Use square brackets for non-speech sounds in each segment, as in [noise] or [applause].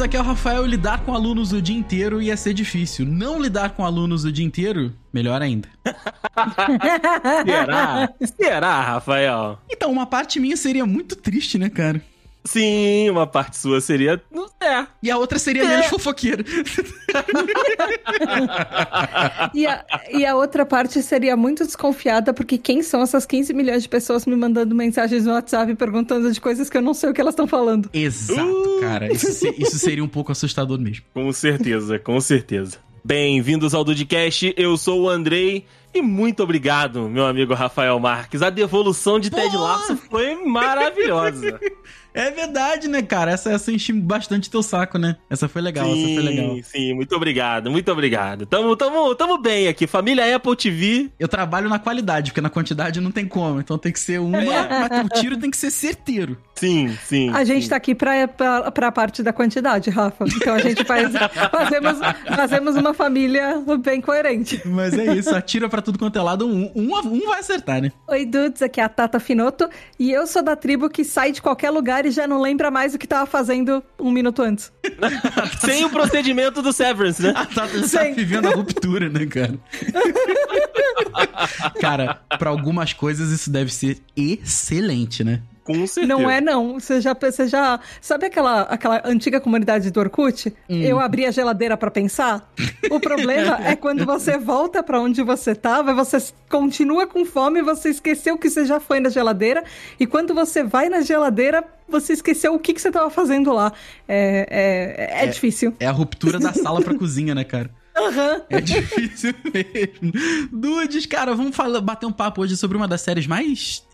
Dudes, aqui é o Rafael. Lidar com alunos o dia inteiro ia ser difícil. Não lidar com alunos o dia inteiro, melhor ainda. [laughs] Será? Será, Rafael? Então, uma parte minha seria muito triste, né, cara? Sim, uma parte sua seria. É. E a outra seria É. menos fofoqueira. [laughs] E a, e a outra parte seria muito desconfiada, porque quem são essas 15 milhões de pessoas me mandando mensagens no WhatsApp perguntando de coisas que eu não sei o que elas estão falando? Exato, Uh. cara. Isso, isso seria um pouco assustador mesmo. Com certeza, com certeza. Bem-vindos ao Dudcast, eu sou o Andrei. E muito obrigado, meu amigo Rafael Marques. A devolução de Ted! Lasso foi maravilhosa. [laughs] É verdade, né, cara? Essa, essa enche bastante teu saco, né? Essa foi legal, essa foi legal. sim, muito obrigado, muito obrigado. Tamo, tamo, tamo bem aqui. Família Apple TV. Eu trabalho na qualidade, porque na quantidade não tem como. Então tem que ser uma, mas o tiro tem que ser certeiro. Sim, sim. A gente sim. tá aqui pra, pra, pra parte da quantidade, Rafa. Então a gente faz, [laughs] fazemos, fazemos uma família bem coerente. Mas é isso, atira pra tudo quanto é lado, um, um, um vai acertar, né? Oi, dudes, aqui é a Tata Finoto e eu sou da tribo que sai de qualquer lugar e já não lembra mais o que tava fazendo um minuto antes. [laughs] Sem o procedimento do Severance, né? A Tata já Sim. tá vivendo a ruptura, né, cara? [laughs] cara, pra algumas coisas isso deve ser excelente, né? Com certeza. Não é, não. Você já, você já. Sabe aquela, aquela antiga comunidade do Orkut? Eu abri a geladeira pra pensar? O problema é quando você volta pra onde você tava, você continua com fome, você esqueceu que você já foi na geladeira, e quando você vai na geladeira, você esqueceu o que, que você tava fazendo lá. É, é, é, difícil. É a ruptura da sala pra [laughs] cozinha, né, cara? Aham. É difícil mesmo. Dudes, cara, vamos falar, bater um papo hoje sobre uma das séries mais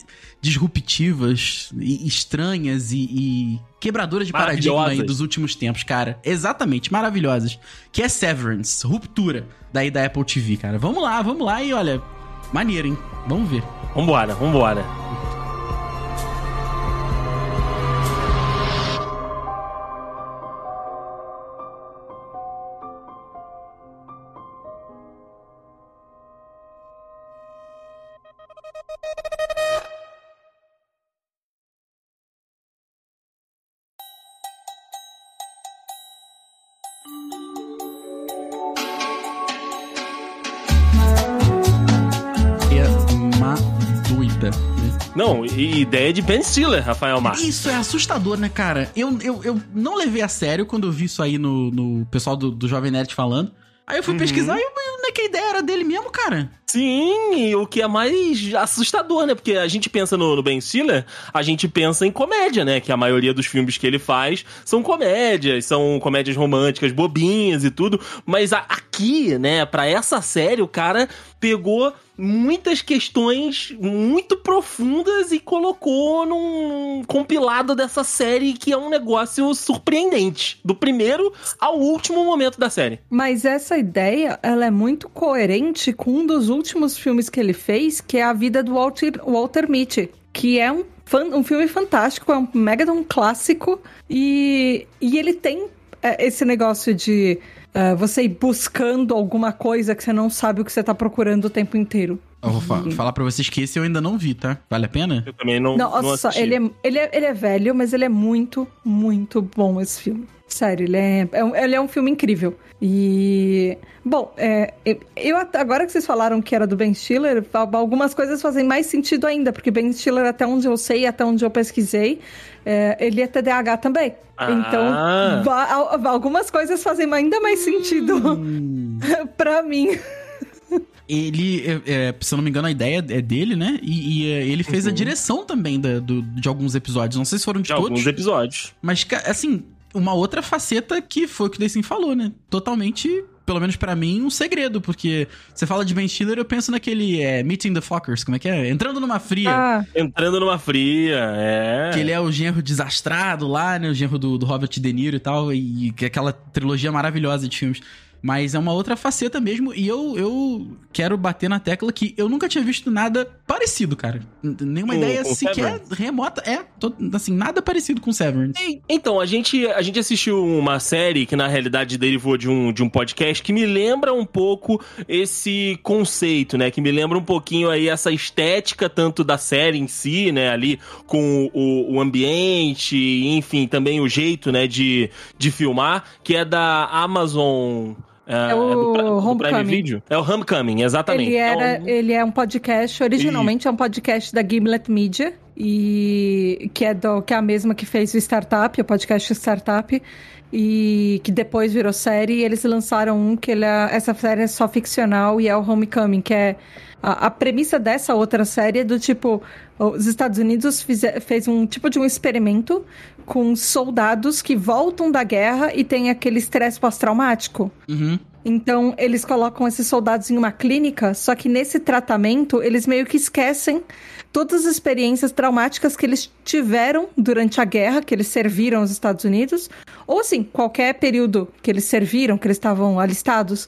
disruptivas e estranhas e, e quebradoras de paradigma aí dos últimos tempos, cara. Exatamente, maravilhosas. Que é Severance, Ruptura, daí da Apple TV, cara. Vamos lá, vamos lá e olha, maneiro, hein? Vamos ver. Vambora, vambora. Não, e ideia de Ben Stiller, Rafael Marques. Isso é assustador, né, cara? Eu, eu, eu não levei a sério quando eu vi isso aí no, no pessoal do, do Jovem Nerd falando. Aí eu fui Uhum. pesquisar e eu, né, que a ideia era dele mesmo, cara. Sim, e o que é mais assustador, né? Porque a gente pensa no, no Ben Stiller, a gente pensa em comédia, né? Que a maioria dos filmes que ele faz são comédias, são comédias românticas, bobinhas e tudo. Mas a- aqui, né, pra essa série, o cara pegou muitas questões muito profundas e colocou num compilado dessa série que é um negócio surpreendente. Do primeiro ao último momento da série. Mas essa ideia, ela é muito coerente com um dos últimos filmes que ele fez, que é A Vida do Walter, Walter Mitty, que é um, um filme fantástico, é um mega um clássico, e, e ele tem é, esse negócio de é, você ir buscando alguma coisa que você não sabe o que você tá procurando o tempo inteiro. Eu vou fa- falar pra vocês que esse eu ainda não vi, tá? Vale a pena? Eu também não, não Nossa, assisti. ele é, ele, é, ele é velho, mas ele é muito, muito bom esse filme. Sério, ele é, é um, ele é um filme incrível. E. Bom, é, eu- agora que vocês falaram que era do Ben Stiller, al- algumas coisas fazem mais sentido ainda, porque Ben Stiller, até onde eu sei, até onde eu pesquisei, é, ele é TDAH também. Ah. Então, algumas coisas fazem ainda mais sentido Hum. [laughs] pra mim. Ele, é, é, se eu não me engano, a ideia é dele, né? E, e, é, ele fez a direção também da- do- de alguns episódios. Não sei se foram de, de todos. alguns episódios. Mas, assim, uma outra faceta que foi o que o Deicin falou, né? Totalmente pelo menos pra mim, um segredo, porque você fala de Ben Stiller, eu penso naquele é, Meeting the Fockers, como é que é? Entrando numa fria. Ah, Entrando numa fria, é. Que ele é o genro desastrado lá, né? O genro do, do Robert De Niro e tal, e, que é aquela trilogia maravilhosa de filmes. Mas é uma outra faceta mesmo, e eu, eu quero bater na tecla que eu nunca tinha visto nada parecido, cara. Nenhuma Com- ideia com sequer Severance? remota. É, tô- assim, nada parecido com Severance. E- Então, a gente, a gente assistiu uma série que na realidade derivou de um, de um podcast que me lembra um pouco esse conceito, né? Que me lembra um pouquinho aí essa estética tanto da série em si, né? Ali com o, o ambiente, enfim, também o jeito, né? De, de filmar, que é da Amazon... É o do, Pri- do Prime Homecoming. Video? É o Homecoming, exatamente. Ele, era, Então, ele é um podcast, originalmente é um podcast da Gimlet Media, e que é, do, que é a mesma que fez o Startup, o podcast Startup, e que depois virou série, e eles lançaram um que ele é- essa série é só ficcional e é o Homecoming, que é a, a premissa dessa outra série é do tipo, os Estados Unidos fize, fez um tipo de um experimento com soldados que voltam da guerra e tem aquele estresse pós-traumático. Uhum. Então, eles colocam esses soldados em uma clínica, só que nesse tratamento, eles meio que esquecem todas as experiências traumáticas que eles tiveram durante a guerra, que eles serviram aos Estados Unidos, ou assim, qualquer período que eles serviram, que eles estavam alistados.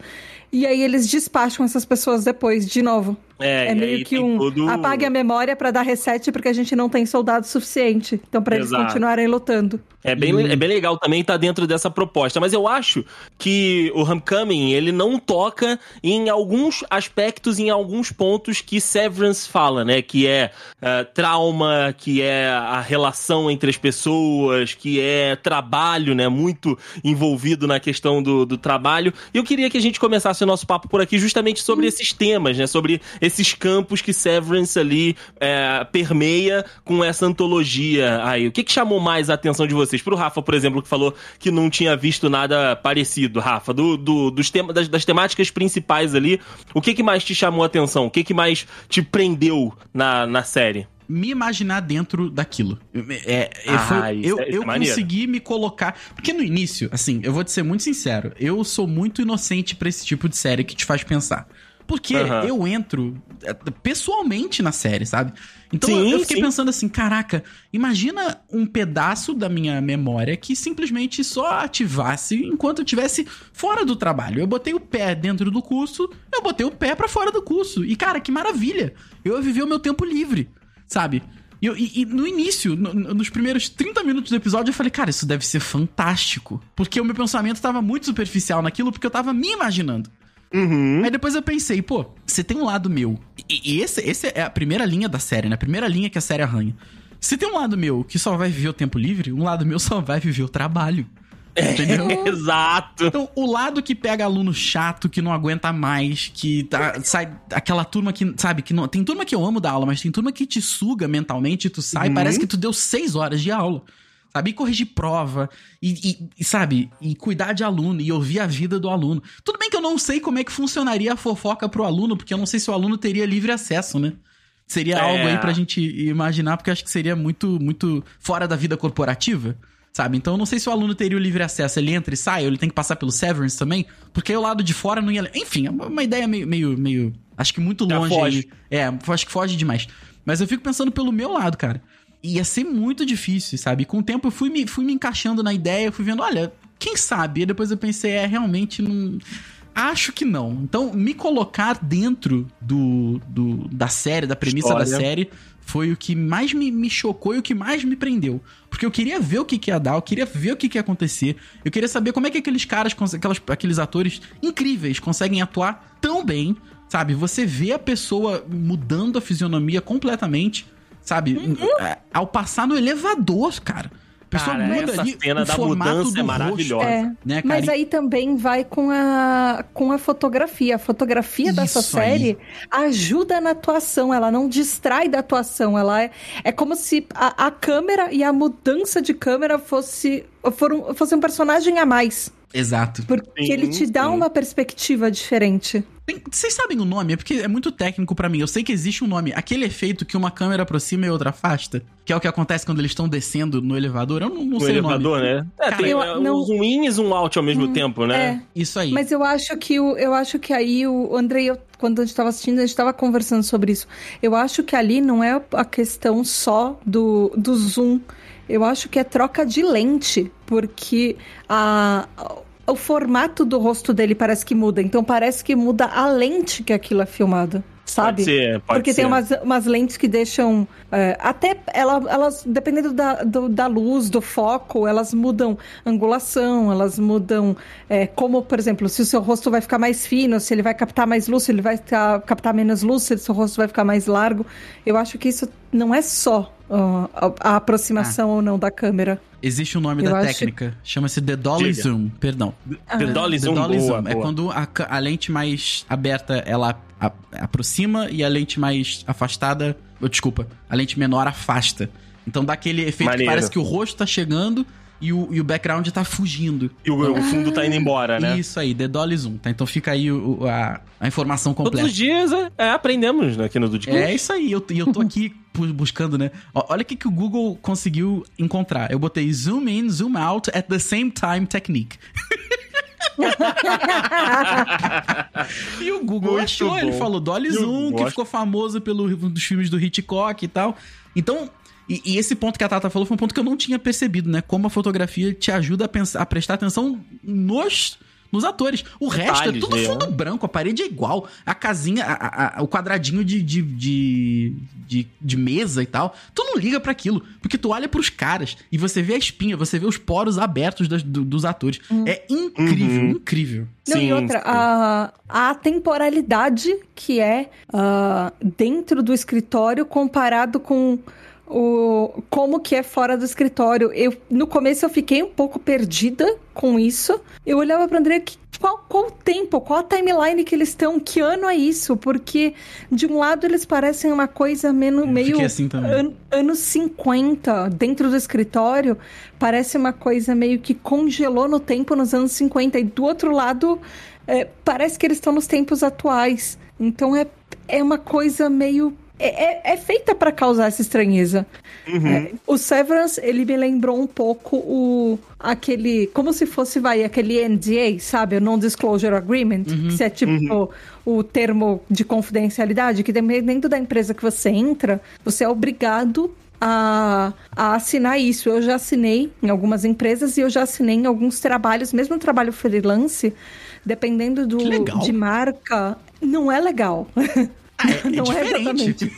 E aí eles despacham essas pessoas depois, de novo. É, É, meio que um todo- apague a memória pra dar reset porque a gente não tem soldado suficiente. Então, pra eles continuarem lutando. É bem, é bem legal também estar dentro dessa proposta, mas eu acho que o Homecoming, ele não toca em alguns aspectos, em alguns pontos que Severance fala, né? Que é eh, trauma, que é a relação entre as pessoas, que é trabalho, né? Muito envolvido na questão do, do trabalho. E eu queria que a gente começasse o nosso papo por aqui justamente sobre esses temas, né? Sobre esses campos que Severance ali eh, permeia com essa antologia aí. O que, que chamou mais a atenção de vocês? Pro Rafa, por exemplo, que falou que não tinha visto nada parecido, Rafa, do, do- dos tema, das, das temáticas principais ali, o que, que mais te chamou a atenção? O que, que mais te prendeu na, na série? me imaginar dentro daquilo. É, é, Ah, foi- isso eu é- é eu maneiro. consegui me colocar. Porque no início, assim, eu vou te ser muito sincero, eu sou muito inocente pra esse tipo de série que te faz pensar. Porque Aham. eu entro é, pessoalmente na série, sabe? Então Sim, eu, fiquei sim. pensando assim, caraca, imagina um pedaço da minha memória que simplesmente só ativasse enquanto eu estivesse fora do trabalho. Eu botei o pé dentro do curso, eu botei o pé pra fora do curso. E cara, que maravilha! Eu ia viver o meu tempo livre, sabe? E, e- e no início, no- no- nos primeiros 30 minutos do episódio, eu falei, cara, isso deve ser fantástico. Porque o meu pensamento tava muito superficial naquilo, porque eu tava me imaginando. Uhum. Aí depois eu pensei, pô, você tem um lado meu. E, e esse, esse é a primeira linha da série, né? A primeira linha que a série arranha. Se tem um lado meu que só vai viver o tempo livre, um lado meu [laughs] só vai viver o trabalho. Entendeu? [laughs] Exato. Então, o lado que pega aluno chato, que não aguenta mais, que tá, sai aquela turma que, sabe, que não. Tem turma que eu amo da aula, mas tem turma que te suga mentalmente e tu sai, Uhum. parece que tu deu seis horas de aula. Sabe? E corrigir prova, e, e- sabe? E cuidar de aluno, e ouvir a vida do aluno. Tudo bem que eu não sei como é que funcionaria a fofoca pro aluno, porque eu não sei se o aluno teria livre acesso, né? Seria É. algo aí pra gente imaginar, porque eu acho que seria muito, muito fora da vida corporativa, sabe? Então eu não sei se o aluno teria o livre acesso, ele entra e sai, ou ele tem que passar pelo Severance também, porque aí o lado de fora não ia. Enfim, é uma uma ideia meio. meio, meio acho que muito Já longe foge. aí. É, acho que foge demais. Mas eu fico pensando pelo meu lado, cara. Ia ser muito difícil, sabe? Com o tempo eu fui me, fui me encaixando na ideia, fui vendo, olha, quem sabe? E depois eu pensei, é, realmente não. Acho que não. Então, me colocar dentro do, do da série, da premissa da História. série, foi o que mais me, me chocou e o que mais me prendeu. Porque eu queria ver o que, que ia dar, eu queria ver o que, que ia acontecer. Eu queria saber como é que aqueles caras, aquelas, aqueles atores incríveis conseguem atuar tão bem, sabe? Você vê a pessoa mudando a fisionomia completamente, sabe? Uhum. É, Ao passar no elevador, cara. A pessoa Cara, muda essa ali cena o da formato mudança do é maravilhosa. É, né, cara? Mas aí também vai com a, com a fotografia. A fotografia dessa Isso aí. série ajuda na atuação, ela não distrai da atuação. Ela é, é como se a, a câmera e a mudança de câmera fosse, foram, fosse um personagem a mais. Exato. Porque Sim, ele te dá sim. uma perspectiva diferente. Tem- Vocês sabem o nome? É porque é muito técnico pra mim. Eu sei que existe um nome. Aquele efeito que uma câmera aproxima e outra afasta, que é o que acontece quando eles estão descendo no elevador. Eu não, não No sei elevador, o nome. né? É, Cara, tem eu- é, não- um zoom in e zoom out ao mesmo tempo, né? É. Isso aí. Mas eu acho que o, eu acho que aí o Andrei, eu- quando a gente estava assistindo, a gente estava conversando sobre isso. Eu acho que ali não é a questão só do, do zoom. Eu acho que é troca de lente, porque a, o formato do rosto dele parece que muda. Então parece que muda a lente que aquilo é filmado. Sabe? Pode ser, pode Porque ser. tem umas, umas lentes que deixam. é, até ela, elas, dependendo da, do- da luz, do foco, elas mudam angulação, elas mudam. é, como, por exemplo, se o seu rosto vai ficar mais fino, se ele vai captar mais luz, se ele vai ficar- captar menos luz, se o seu rosto vai ficar mais largo. Eu acho que isso não é só ó, a, a aproximação ou não da câmera. Existe um nome Eu da acho- técnica. Chama-se The Dolly Diga. Zoom. Perdão. The Dolly The Zoom, Dolly boa, Zoom. É boa. quando a, a lente mais aberta ela a- aproxima e a lente mais afastada. oh, desculpa, a lente menor afasta. Então dá aquele efeito que Maneiro. parece que o rosto tá chegando e o, e o background tá fugindo. E o, o fundo tá indo embora, né? Isso aí, The Dolly Zoom, tá? Então fica aí o- o- a, a informação Todos completa. os dias é, é, aprendemos né, aqui no Dudcast. É isso aí, eu, e eu tô aqui [laughs] buscando, né? Olha o que, que o Google conseguiu encontrar. Eu botei zoom in, zoom out at the same time technique. [laughs] E o Google Muito achou, bom. ele falou Dolly Zoom, que ficou famoso pelo dos filmes do Hitchcock e tal. Então, e, e esse ponto que a Tata falou foi um ponto que eu não tinha percebido, né? Como a fotografia te ajuda a, pensar, a prestar atenção nos, nos atores. O resto é Detalhes, tudo né? fundo branco, a parede é igual, a casinha, a- a- a- o quadradinho de, de, de, de, de mesa e tal. Tu não liga pra aquilo, porque tu olha pros caras e você vê a espinha, você vê os poros abertos das- do- dos atores. É incrível, Uhum. incrível. Não, e Sim, outra, sim. a, a temporalidade que é ah, dentro do escritório comparado com o como que é fora do escritório. Eu, no começo eu fiquei um pouco perdida com isso. Eu olhava para André, que, qual, qual o tempo, qual a timeline que eles estão, que ano é isso? Porque de um lado eles parecem uma coisa menos, meio assim também. an- anos 50 dentro do escritório, parece uma coisa meio que congelou no tempo nos anos 50. E do outro lado, é, parece que eles estão nos tempos atuais. Então é, é uma coisa meio. É, é- é feita para causar essa estranheza. Uhum. É, o Severance, ele me lembrou um pouco o aquele, como se fosse, vai, aquele NDA, sabe? O Non-Disclosure Agreement, que é tipo o termo de confidencialidade, que dependendo da empresa que você entra, você é obrigado a, a assinar isso. Eu já assinei em algumas empresas e eu já assinei em alguns trabalhos, mesmo trabalho freelance, dependendo do, de marca, não é legal. [laughs] Ah, é, é [laughs] Não é diferente.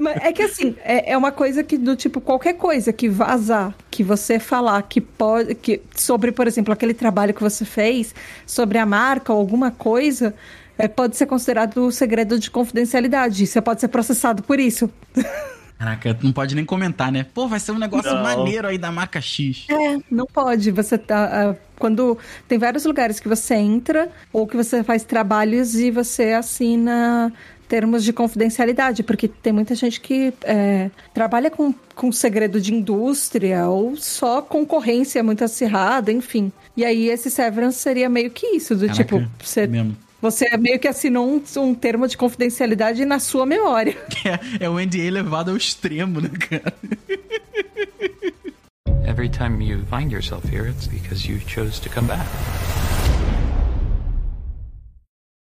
Mas é que assim, é, é uma coisa que do tipo, qualquer coisa que vazar, que você falar que pode. Que, sobre, por exemplo, aquele trabalho que você fez, sobre a marca ou alguma coisa, é, pode ser considerado segredo de confidencialidade. Você pode ser processado por isso. [laughs] Caraca, não pode nem comentar, né? Pô, vai ser um negócio Não. maneiro aí da marca X. É, não pode. Você tá. ah, quando tem vários lugares que você entra ou que você faz trabalhos e você assina termos de confidencialidade, porque tem muita gente que é, trabalha com, com segredo de indústria ou só concorrência muito acirrada, enfim. E aí esse severance seria meio que isso, do Caraca, tipo, você, mesmo. Você meio que assinou um, um termo de confidencialidade na sua memória. [laughs] É, é o NDA levado ao extremo, né, cara? Every time you find yourself here, it's because you chose to come back.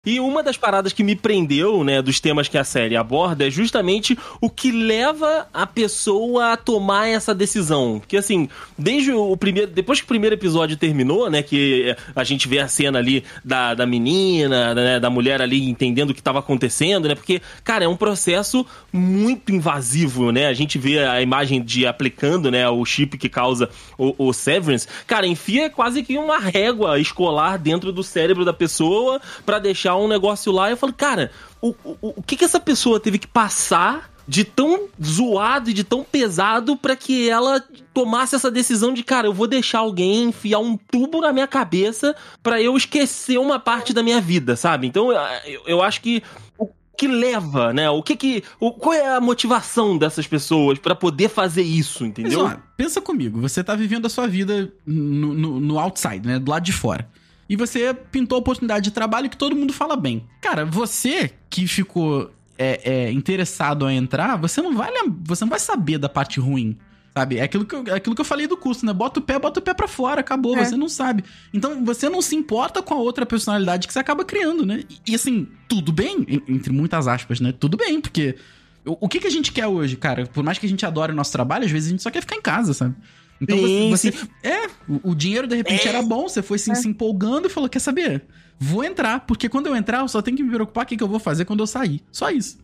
E uma das paradas que me prendeu, né, dos temas que a série aborda é justamente o que leva a pessoa a tomar essa decisão. Porque assim, desde o primeiro, depois que o primeiro episódio terminou, né, que a gente vê a cena ali da, da menina, né, da mulher ali entendendo o que estava acontecendo, né? Porque, cara, é um processo muito invasivo, né? A gente vê a imagem de aplicando, né, o chip que causa o, o Severance. Cara, enfia quase que uma régua escolar dentro do cérebro da pessoa pra deixar um negócio lá. Eu falo, cara, o, o, o que que essa pessoa teve que passar de tão zoado e de tão pesado pra que ela tomasse essa decisão de, cara, eu vou deixar alguém enfiar um tubo na minha cabeça pra eu esquecer uma parte da minha vida, sabe? Então, eu, eu acho que o que leva, né? O que que. O, qual é a motivação dessas pessoas pra poder fazer isso, Mas, entendeu? ó, pensa comigo, você tá vivendo a sua vida no, no, no outside, né? Do lado de fora. E você pintou a oportunidade de trabalho que todo mundo fala bem. Cara, você que ficou é, é, interessado a entrar, você não vai você não vai saber da parte ruim. Sabe? É aquilo, que eu, é aquilo que eu falei do curso, né? Bota o pé, bota o pé pra fora, acabou, É. você não sabe. Então você não se importa com a outra personalidade que você acaba criando, né? E, e, assim, tudo bem, en- entre muitas aspas, né? Tudo bem, porque o, o que, que a gente quer hoje, cara? Por mais que a gente adore o nosso trabalho, às vezes a gente só quer ficar em casa, sabe? Então Sim, você, sim. você- É, o, o dinheiro de repente era bom, você foi se, se empolgando e falou: quer saber? Vou entrar, porque quando eu entrar, eu só tenho que me preocupar com o que, que eu vou fazer quando eu sair. Só isso.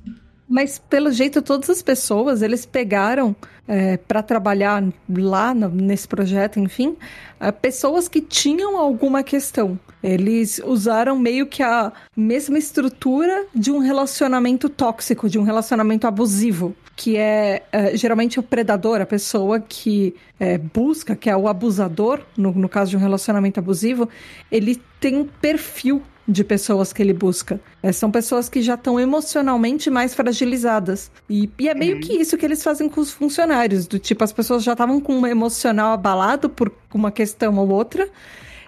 Mas pelo jeito, todas as pessoas, eles pegaram é, para trabalhar lá no- nesse projeto, enfim, é, pessoas que tinham alguma questão. Eles usaram meio que a mesma estrutura de um relacionamento tóxico, de um relacionamento abusivo, que é, é, geralmente o predador, a pessoa que é, busca, que é o abusador, no, no caso de um relacionamento abusivo, ele tem um perfil de pessoas que ele busca. É, são pessoas que já estão emocionalmente mais fragilizadas. E, e é meio que isso que eles fazem com os funcionários, do tipo, as pessoas já estavam com um emocional abalado por uma questão ou outra.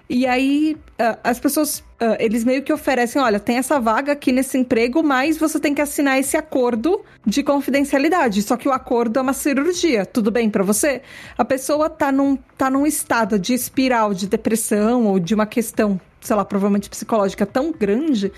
E aí, ah, as pessoas, ah, eles meio que oferecem: olha, tem essa vaga aqui nesse emprego, mas você tem que assinar esse acordo de confidencialidade. Só que o acordo é uma cirurgia. Tudo bem pra você? A pessoa tá num, tá num estado de espiral de depressão ou de uma questão, sei lá, provavelmente psicológica tão grande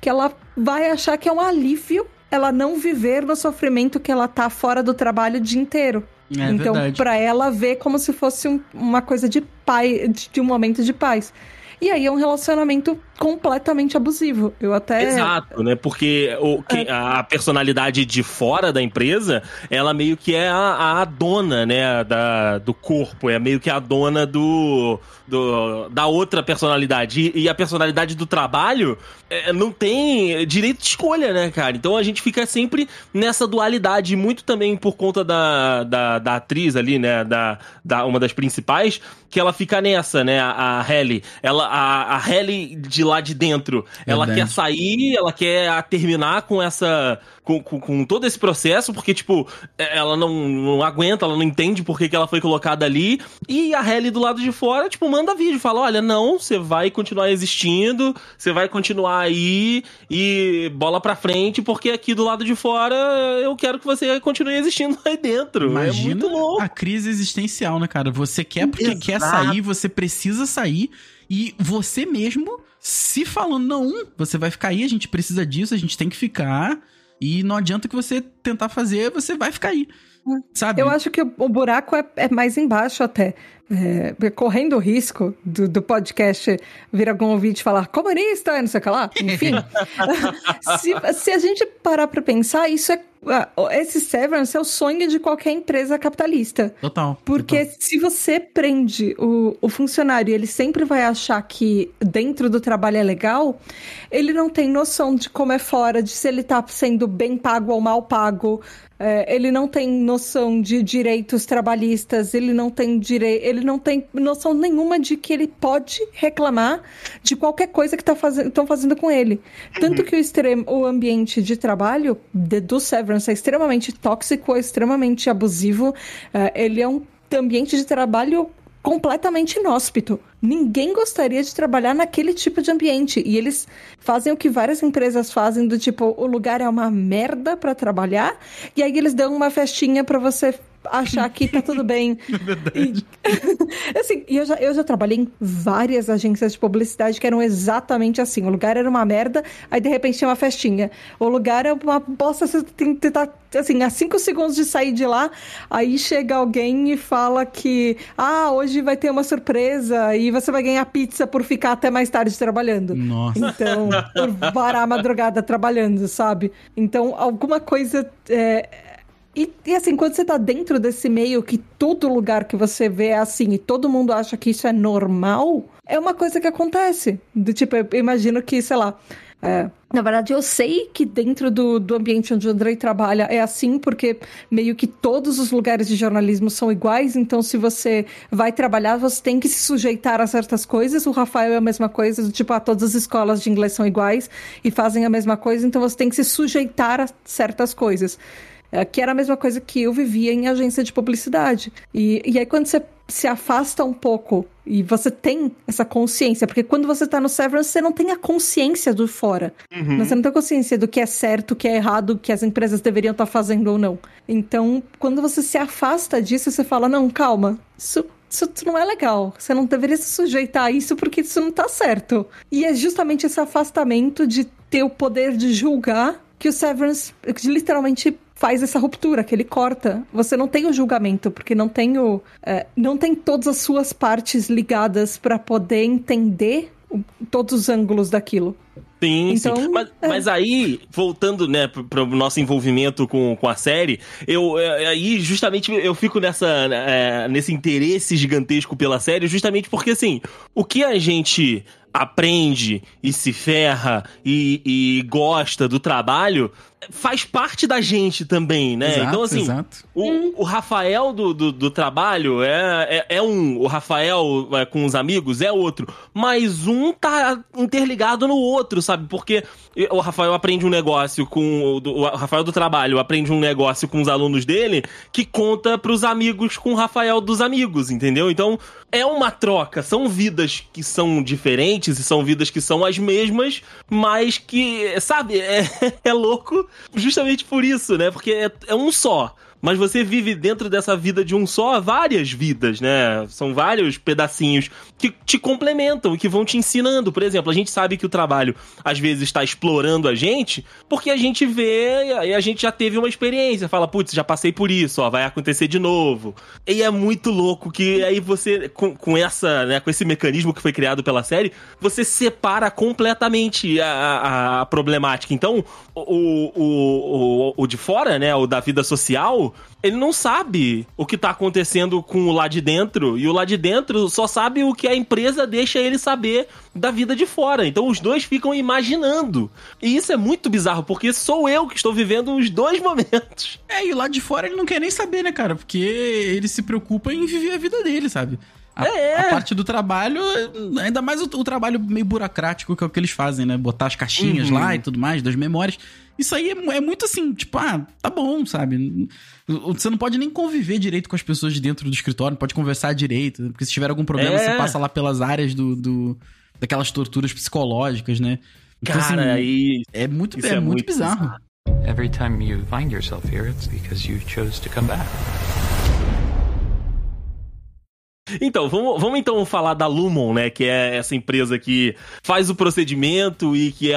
que ela vai achar que é um alívio ela não viver no sofrimento que ela tá fora do trabalho o dia inteiro. É então, pra ela ver como se fosse um- uma coisa de pai, de, de um momento de paz. E aí é um relacionamento completamente abusivo. Eu até. Exato, né? Porque o, que- a personalidade de fora da empresa, ela meio que é a, a dona, né, da, do corpo, é meio que a dona do, do da outra personalidade. E, e a personalidade do trabalho é, não tem direito de escolha, né, cara? Então a gente fica sempre nessa dualidade, muito também por conta da, da, da atriz ali, né, da, da uma das principais, que ela fica nessa, né, a, a Halle. Ela, a, a Halle de lá de dentro, ela Verdade. quer sair, ela quer terminar com essa. Com, com, com todo esse processo, porque, tipo, é, ela não, não aguenta, ela não entende por que, que ela foi colocada ali. E a Halle do lado de fora, tipo, manda vídeo, fala: olha, não, você vai continuar existindo, você vai continuar aí e bola pra frente, porque aqui do lado de fora eu quero que você continue existindo aí dentro. é Imagina muito louco. a crise existencial, né, cara? Você quer porque Exato. quer sair, você precisa sair e você mesmo se falando, não, você vai ficar aí, a gente precisa disso, a gente tem que ficar e não adianta que você tentar fazer, você vai ficar aí. Sabe? Eu acho que o, buraco é, é mais embaixo até. É, correndo o risco do, do podcast vir algum ouvinte falar comunista, não sei o que lá. Enfim. [laughs] [laughs] se, se a gente parar pra pensar, isso é. Ah, Esse severance é o sonho de qualquer empresa capitalista. Total. Porque total. se você prende o, o funcionário e ele sempre vai achar que dentro do trabalho é legal, ele não tem noção de como é fora, de se ele tá sendo bem pago ou mal pago. É, ele não tem noção de direitos trabalhistas, ele não tem direi ele não tem noção nenhuma de que ele pode reclamar de qualquer coisa que estão fazendo, tão fazendo com ele. Tanto que o, extremo, o ambiente de trabalho de- do Severance é extremamente tóxico, é extremamente abusivo. É, ele é um ambiente de trabalho completamente inóspito. Ninguém gostaria de trabalhar naquele tipo de ambiente. E eles fazem o que várias empresas fazem, do tipo, o lugar é uma merda pra trabalhar, e aí eles dão uma festinha pra você achar que tá tudo bem. [laughs] E, [laughs] assim, e eu já, eu já trabalhei em várias agências de publicidade que eram exatamente assim. O lugar era uma merda, aí de repente tinha uma festinha. O lugar é uma bosta, você tem que tentar, assim, a cinco segundos de sair de lá, aí chega alguém e fala que, ah, hoje vai ter uma surpresa e você vai ganhar pizza por ficar até mais tarde trabalhando. Nossa. Então, por varar a madrugada trabalhando, sabe? Então, alguma coisa. é, E, e, assim, quando você tá dentro desse meio que todo lugar que você vê é assim e todo mundo acha que isso é normal, é uma coisa que acontece. Do tipo, eu imagino que, sei lá. é, na verdade, eu sei que dentro do, do ambiente onde o Andrei trabalha é assim, porque meio que todos os lugares de jornalismo são iguais, então se você vai trabalhar, você tem que se sujeitar a certas coisas. O Rafael é a mesma coisa, do tipo, ah, todas as escolas de inglês são iguais e fazem a mesma coisa, então você tem que se sujeitar a certas coisas. É, que era a mesma coisa que eu vivia em agência de publicidade. E, e aí, quando você se afasta um pouco e você tem essa consciência, porque quando você tá no Severance, você não tem a consciência do fora. Uhum. Você não tem consciência do que é certo, o que é errado, o que as empresas deveriam estar fazendo ou não. Então, quando você se afasta disso, você fala: não, calma, isso, isso não é legal. Você não deveria se sujeitar a isso porque isso não tá certo. E é justamente esse afastamento de ter o poder de julgar que o Severance literalmente faz essa ruptura, que ele corta. Você não tem o julgamento, porque não tem o. é, não tem todas as suas partes ligadas para poder entender o- todos os ângulos daquilo. Sim, Então, sim. Mas, é. mas aí, voltando, né, pro, pro nosso envolvimento com, com a série, eu é, aí justamente eu fico nessa é, nesse interesse gigantesco pela série, justamente porque assim, o que a gente aprende e se ferra e, e gosta do trabalho faz parte da gente também, né? Exato, então assim, exato. o, o Rafael do, do, do trabalho é, é, é um. O Rafael é, com os amigos é outro. Mas um tá interligado no outro, sabe? Porque o Rafael aprende um negócio com. O, do- o Rafael do trabalho aprende um negócio com os alunos dele que conta pros amigos com o Rafael dos amigos, entendeu? Então é uma troca. São vidas que são diferentes e são vidas que são as mesmas, mas que, sabe, [laughs] é, é louco justamente por isso, né? Porque é, é um só. Mas você vive dentro dessa vida de um só várias vidas, né? São vários pedacinhos que te complementam e que vão te ensinando. Por exemplo, a gente sabe que o trabalho às vezes está explorando a gente porque a gente vê e a gente já teve uma experiência. Fala, putz, já passei por isso, ó, vai acontecer de novo. E é muito louco que aí você, com, com essa, né, com esse mecanismo que foi criado pela série, você separa completamente a, a- a problemática. Então, o, o, o, o de fora, né, o da vida social, ele não sabe o que tá acontecendo com o lá de dentro, e o lá de dentro só sabe o que a empresa deixa ele saber da vida de fora. Então os dois ficam imaginando. E isso é muito bizarro, porque sou eu que estou vivendo os dois [laughs] momentos. É, e lá de fora ele não quer nem saber, né, cara? Porque ele se preocupa em viver a vida dele, sabe? A, É. a parte do trabalho, ainda mais o, o trabalho meio burocrático que é o que eles fazem, né? Botar as caixinhas Uhum. lá e tudo mais, das memórias. Isso aí é, é muito assim, tipo, ah, tá bom, sabe? Você não pode nem conviver direito com as pessoas de dentro do escritório, não pode conversar direito, porque se tiver algum problema, É. você passa lá pelas áreas do, do- daquelas torturas psicológicas, né? Então, Cara, assim, aí. é muito, isso é é muito muito bizarro. Every time you find yourself here, it's because you chose to come back. Então, vamos, vamos então falar da Lumon, né? Que é essa empresa que faz o procedimento e que é,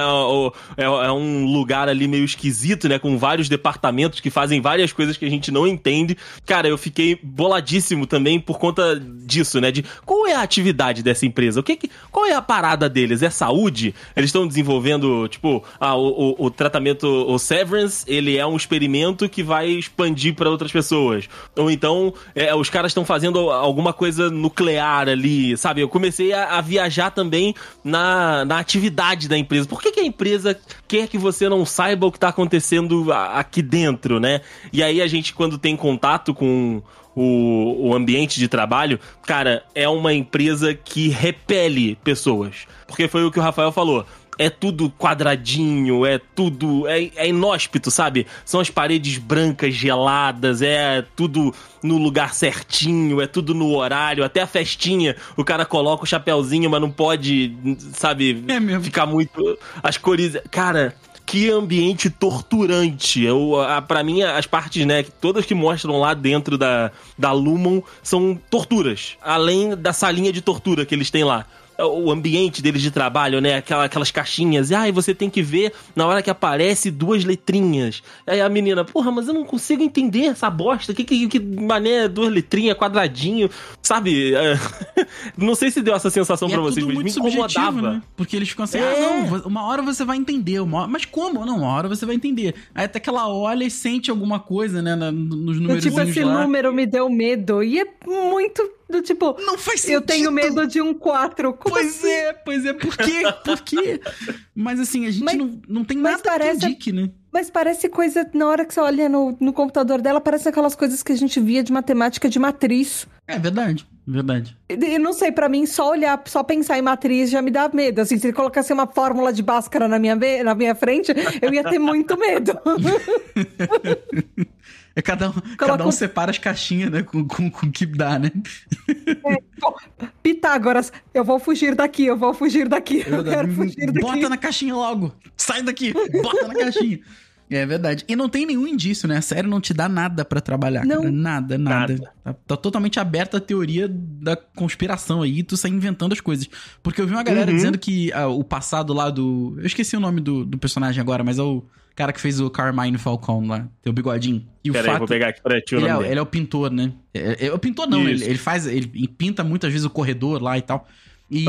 é, é um lugar ali meio esquisito, né? Com vários departamentos que fazem várias coisas que a gente não entende. Cara, eu fiquei boladíssimo também por conta disso, né? De qual é a atividade dessa empresa? O que, que qual é a parada deles? É saúde? Eles estão desenvolvendo, tipo, ah, o, o, o tratamento, o Severance, ele é um experimento que vai expandir para outras pessoas. Ou então, é, os caras estão fazendo alguma coisa nuclear ali, sabe? Eu comecei a, a viajar também na, na atividade da empresa. Por que, que a empresa quer que você não saiba o que tá acontecendo aqui dentro, né? E aí a gente, quando tem contato com o, o ambiente de trabalho, cara, é uma empresa que repele pessoas. Porque foi o que o Rafael falou. É tudo quadradinho, é tudo. É, é inóspito, sabe? São as paredes brancas geladas, é tudo no lugar certinho, é tudo no horário, até a festinha. O cara coloca o chapéuzinho, mas não pode, sabe, É mesmo. ficar muito. As cores. Cara. Que ambiente torturante. Eu, a, pra mim, as partes, né, todas que mostram lá dentro da, da Lumon são torturas. Além da salinha de tortura que eles têm lá o ambiente deles de trabalho, né? Aquela, aquelas caixinhas. E aí você tem que ver na hora que aparece duas letrinhas. Aí a menina, porra, mas eu não consigo entender essa bosta. Que, que, que mané, duas letrinhas, quadradinho, sabe? É, [laughs] não sei se deu essa sensação E pra é vocês, tudo mas me incomodava. né? Porque eles ficam assim, É. ah, não, uma hora você vai entender, uma hora... mas como? Não, uma hora você vai entender. Aí até que ela olha e sente alguma coisa, né, na- nos números tipo, esse lá. número me deu medo. E é muito do tipo. Não faz sentido. Eu tenho medo de um 4. Como Pois assim? é, pois é, por quê? Por quê? Mas assim, a gente Mas- não, não tem nada parece- que indique, né? Mas parece coisa, na hora que você olha no, no computador dela, parece aquelas coisas que a gente via de matemática de matriz. É verdade, verdade. E- Eu não sei, pra mim, só olhar, só pensar em matriz já me dá medo. Assim, se ele colocasse uma fórmula de Bhaskara na minha, na minha frente, eu ia ter muito medo. [laughs] É cada um, cada um separa as caixinhas, né? Com, com, com o que dá, né? Pitágoras, eu vou fugir daqui, eu vou fugir daqui, eu verdade. quero fugir daqui. Bota na caixinha logo. Sai daqui, bota na caixinha. [laughs] É verdade. E não tem nenhum indício, né? A série não te dá nada pra trabalhar, Não. cara. Nada, nada. Nada. Tá, tá totalmente aberta a teoria da conspiração aí, e tu sai inventando as coisas. Porque eu vi uma galera Uhum. dizendo que ah, o passado lá do. Eu esqueci o nome do, do personagem agora, mas é o cara que fez o Carmine Falcon lá, tem o bigodinho. E o Pera aí, fato. vou pegar aqui pra ti o Ele é, ele é o pintor, né? É, é o pintor não, ele, ele faz, ele pinta muitas vezes o corredor lá e tal. E,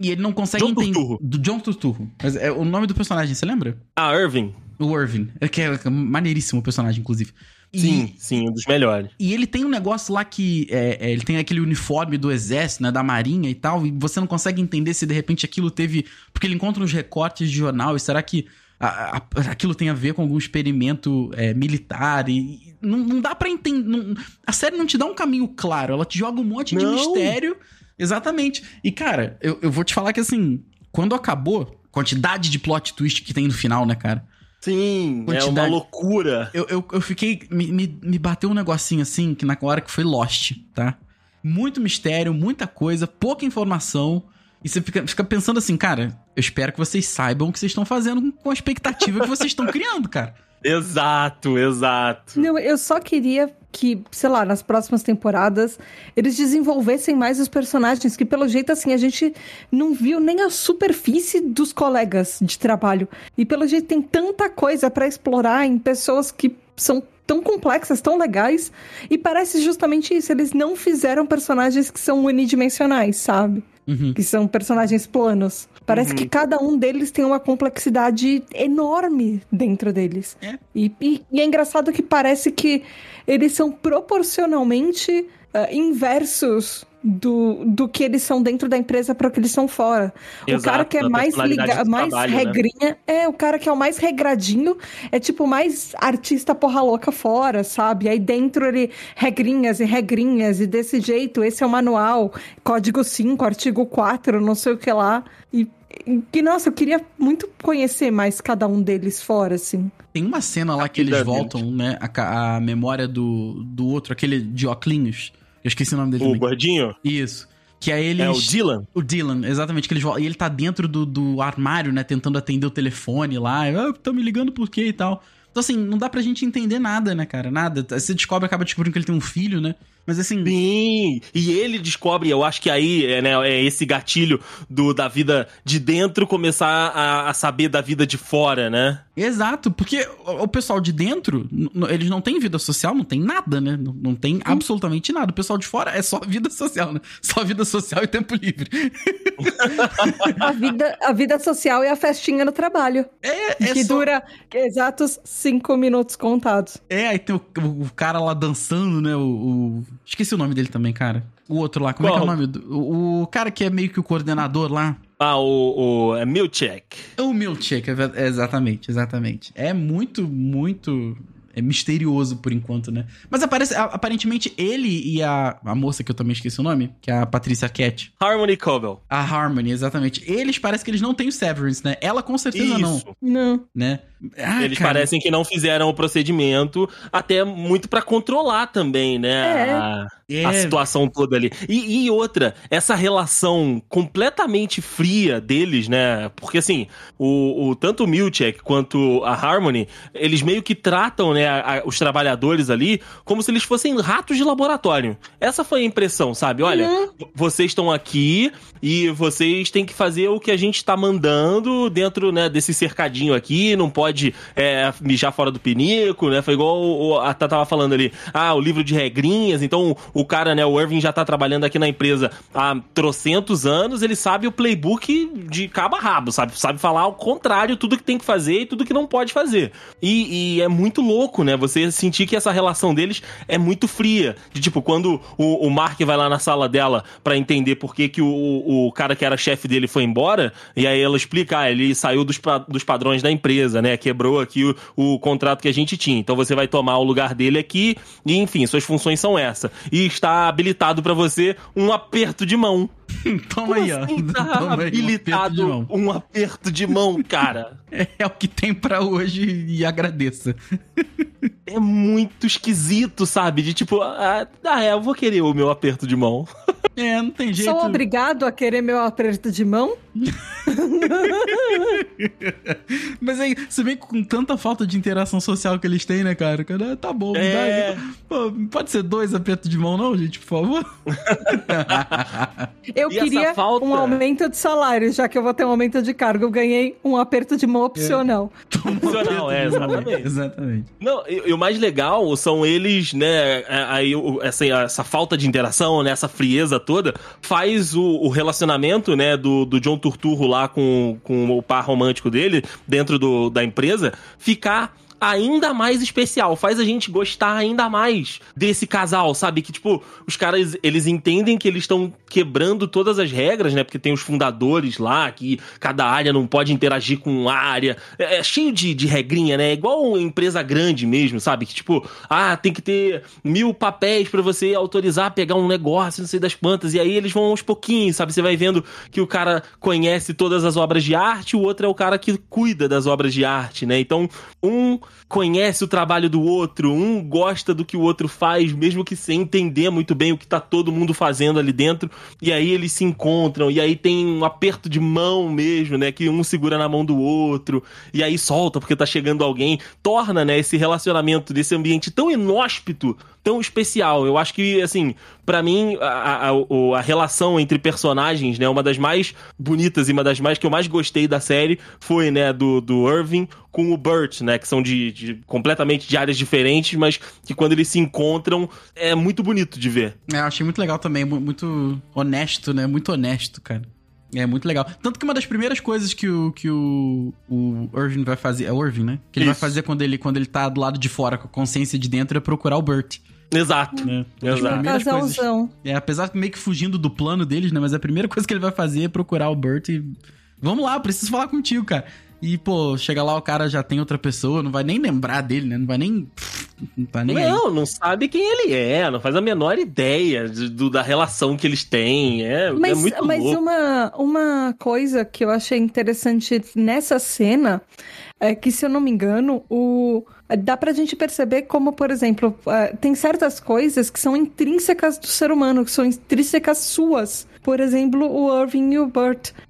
e ele não consegue John entender. Turturro. Do John Turturro. Mas é o nome do personagem, você lembra? Ah, Irving. O Irvin. É que é maneiríssimo o personagem, inclusive. E, Sim, sim, um dos melhores. E ele tem um negócio lá que. é, é, ele tem aquele uniforme do exército, né? Da marinha e tal. E você não consegue entender se de repente aquilo teve. Porque ele encontra uns recortes de jornal. E será que a- a- aquilo tem a ver com algum experimento é, militar? E, e não, não dá pra entender. não- a série não te dá um caminho claro. Ela te joga um monte de Não. mistério. Exatamente. E, cara, eu, eu vou te falar que assim. Quando acabou, quantidade de plot twist que tem no final, né, cara? Sim, é uma Quantidade. loucura. Eu, eu, eu fiquei. Me, me, me bateu um negocinho assim, que na hora que foi Lost, tá? Muito mistério, muita coisa, pouca informação. E você fica, fica pensando assim, cara, eu espero que vocês saibam o que vocês estão fazendo com a expectativa que vocês estão criando, cara. [laughs] Exato, exato. Não, eu só queria que, sei lá, nas próximas temporadas, eles desenvolvessem mais os personagens, que pelo jeito, assim, a gente não viu nem a superfície dos colegas de trabalho. E pelo jeito tem tanta coisa pra explorar em pessoas que são tão complexas, tão legais, e parece justamente isso, eles não fizeram personagens que são unidimensionais, sabe? Uhum. que são personagens planos. Parece Uhum. que cada um deles tem uma complexidade enorme dentro deles. É. E, e- e é engraçado que parece que eles são proporcionalmente ah, inversos do, do que eles são dentro da empresa para o que eles são fora. o Exato, cara que é mais ligado, do mais trabalho, né? regrinha, é o cara que é o mais regradinho, é tipo mais artista porra louca fora, sabe? Aí dentro ele regrinhas e regrinhas e desse jeito, esse é o manual, código 5, artigo 4, não sei o que lá. E que nossa, eu queria muito conhecer mais cada um deles fora assim. Tem uma cena lá que eles voltam, né? A, a memória do, do outro, aquele de óculos. Eu esqueci o nome dele O também. gordinho Isso. Que aí eles. é o Dylan. O Dylan, exatamente, que eles. E ele tá dentro do, do armário, né? Tentando atender o telefone lá. Ah, tá me ligando por quê e tal. Então, assim, não dá pra gente entender nada, né, cara? Nada. Você descobre, acaba descobrindo que ele tem um filho, né? Mas assim. Sim, e ele descobre, eu acho que aí é, né, é esse gatilho do, da vida de dentro começar a, a saber da vida de fora, né? Exato, porque o pessoal de dentro, eles não têm vida social, não tem nada, né? Não, não tem absolutamente nada. O pessoal de fora é só vida social, né? Só vida social e tempo livre. [laughs] A vida, a vida social e a festinha no trabalho. É, é que só- dura exatos cinco minutos contados. É, aí tem o, o cara lá dançando, né? O, o- Esqueci o nome dele também, cara. O outro lá, como é que é o Qual? nome? do- O, o cara que é meio que o coordenador lá. Ah, o, o é Milchek. O Milkshake, é é, exatamente, exatamente. É muito, muito é misterioso por enquanto, né? Mas aparece, a- aparentemente ele e a, a moça que eu também esqueci o nome, que é a Patrícia Cat. Harmony Cobble. A Harmony, exatamente. Eles parece que eles não têm o Severance, né? Ela com certeza não, Isso. Não. né? Ah, Eles cara, parecem que não fizeram o procedimento, até muito pra controlar também, né? É. A, É. a situação toda ali. E, e outra, essa relação completamente fria deles, né? Porque assim, o, o- tanto o Milchek quanto a Harmony, eles meio que tratam, né, a- a- os trabalhadores ali como se eles fossem ratos de laboratório. Essa foi a impressão, sabe? Olha, vocês estão aqui e vocês têm que fazer o que a gente tá mandando dentro, né, desse cercadinho aqui, não pode é, mijar fora do pinico, né? Foi igual o, o- a Tata tava falando ali, ah, o livro de regrinhas, então o cara, né, o Irving já tá trabalhando aqui na empresa há trocentos anos, ele sabe o playbook de cabo a rabo, sabe? Sabe falar ao contrário, tudo que tem que fazer e tudo que não pode fazer. E, e é muito louco, né? Você sentir que essa relação deles é muito fria. De tipo, quando o, o Mark vai lá na sala dela pra entender por que, que o, o cara que era chefe dele foi embora, e aí ela explica, ah, ele saiu dos, dos padrões da empresa, né? Quebrou aqui o, o contrato que a gente tinha. Então você vai tomar o lugar dele aqui, e enfim, suas funções são essa. E está habilitado pra você um aperto de mão. [laughs] Toma aí, ó. Como assim tá Toma aí, um aperto habilitado um aperto de mão, cara? [laughs] É o que tem pra hoje e agradeça. [laughs] É muito esquisito, sabe? De tipo, ah, ah, é, eu vou querer o meu aperto de mão. [laughs] É, não tem jeito. Sou obrigado a querer meu aperto de mão? Mas aí, se bem que com tanta falta de interação social que eles têm, né, cara? Cara, tá bom, É. aí. Pô, pode ser dois apertos de mão, não, gente, por favor? Eu E queria falta? um aumento de salário, já que eu vou ter um aumento de cargo. Eu ganhei um aperto de mão opcional. [laughs] Opcional, é, exatamente. [laughs] Exatamente. Não, e, e o mais legal são eles, né? é, Aí, essa, essa falta de interação, né? Essa frieza toda, faz o, o relacionamento, né? Do, do John Turturro lá com, com o par romântico dele, dentro do, da empresa, ficar ainda mais especial, faz a gente gostar ainda mais desse casal, sabe? Que, tipo, os caras, eles entendem que eles estão quebrando todas as regras, né? Porque tem os fundadores lá, que cada área não pode interagir com área. É, é cheio de, de regrinha, né? Igual uma empresa grande mesmo, sabe? Que, tipo, ah, tem que ter mil papéis pra você autorizar pegar um negócio, não sei das quantas. E aí eles vão aos pouquinhos, sabe? Você vai vendo que o cara conhece todas as obras de arte, o outro é o cara que cuida das obras de arte, né? Então, um conhece o trabalho do outro, um gosta do que o outro faz, mesmo que sem entender muito bem o que tá todo mundo fazendo ali dentro. E aí eles se encontram, e aí tem um aperto de mão mesmo, né? Que um segura na mão do outro, e aí solta porque tá chegando alguém. Torna, né, esse relacionamento desse ambiente tão inóspito, tão especial. Eu acho que, assim, pra mim, a, a- a relação entre personagens, né, uma das mais bonitas e uma das mais que eu mais gostei da série foi, né, do, do Irving com o Burt, né, que são de, de completamente de áreas diferentes, mas que quando eles se encontram é muito bonito de ver. É, eu achei muito legal também, mu- muito honesto, né? Muito honesto, cara. É muito legal. Tanto que uma das primeiras coisas que o, que o, o Irving vai fazer. É o Irving, né? Que ele vai Isso. fazer quando ele, quando ele tá do lado de fora, com a consciência de dentro, é procurar o Burt. Exato. Né? Exato. coisas-. É, apesar de meio que fugindo do plano deles, né? Mas a primeira coisa que ele vai fazer é procurar o Burt e. Vamos lá, preciso falar contigo, cara. E, pô, chega lá, o cara já tem outra pessoa, não vai nem lembrar dele, né? Não vai nem. Não tá nem aí. Não, não sabe quem ele é, não faz a menor ideia de- do- da relação que eles têm. É, é Mas, muito mas louco. uma, uma coisa que eu achei interessante nessa cena é que, se eu não me engano, o... dá pra gente perceber como, por exemplo, eh, tem certas coisas que são intrínsecas do ser humano, que são intrínsecas suas. Por exemplo, o Irving e o.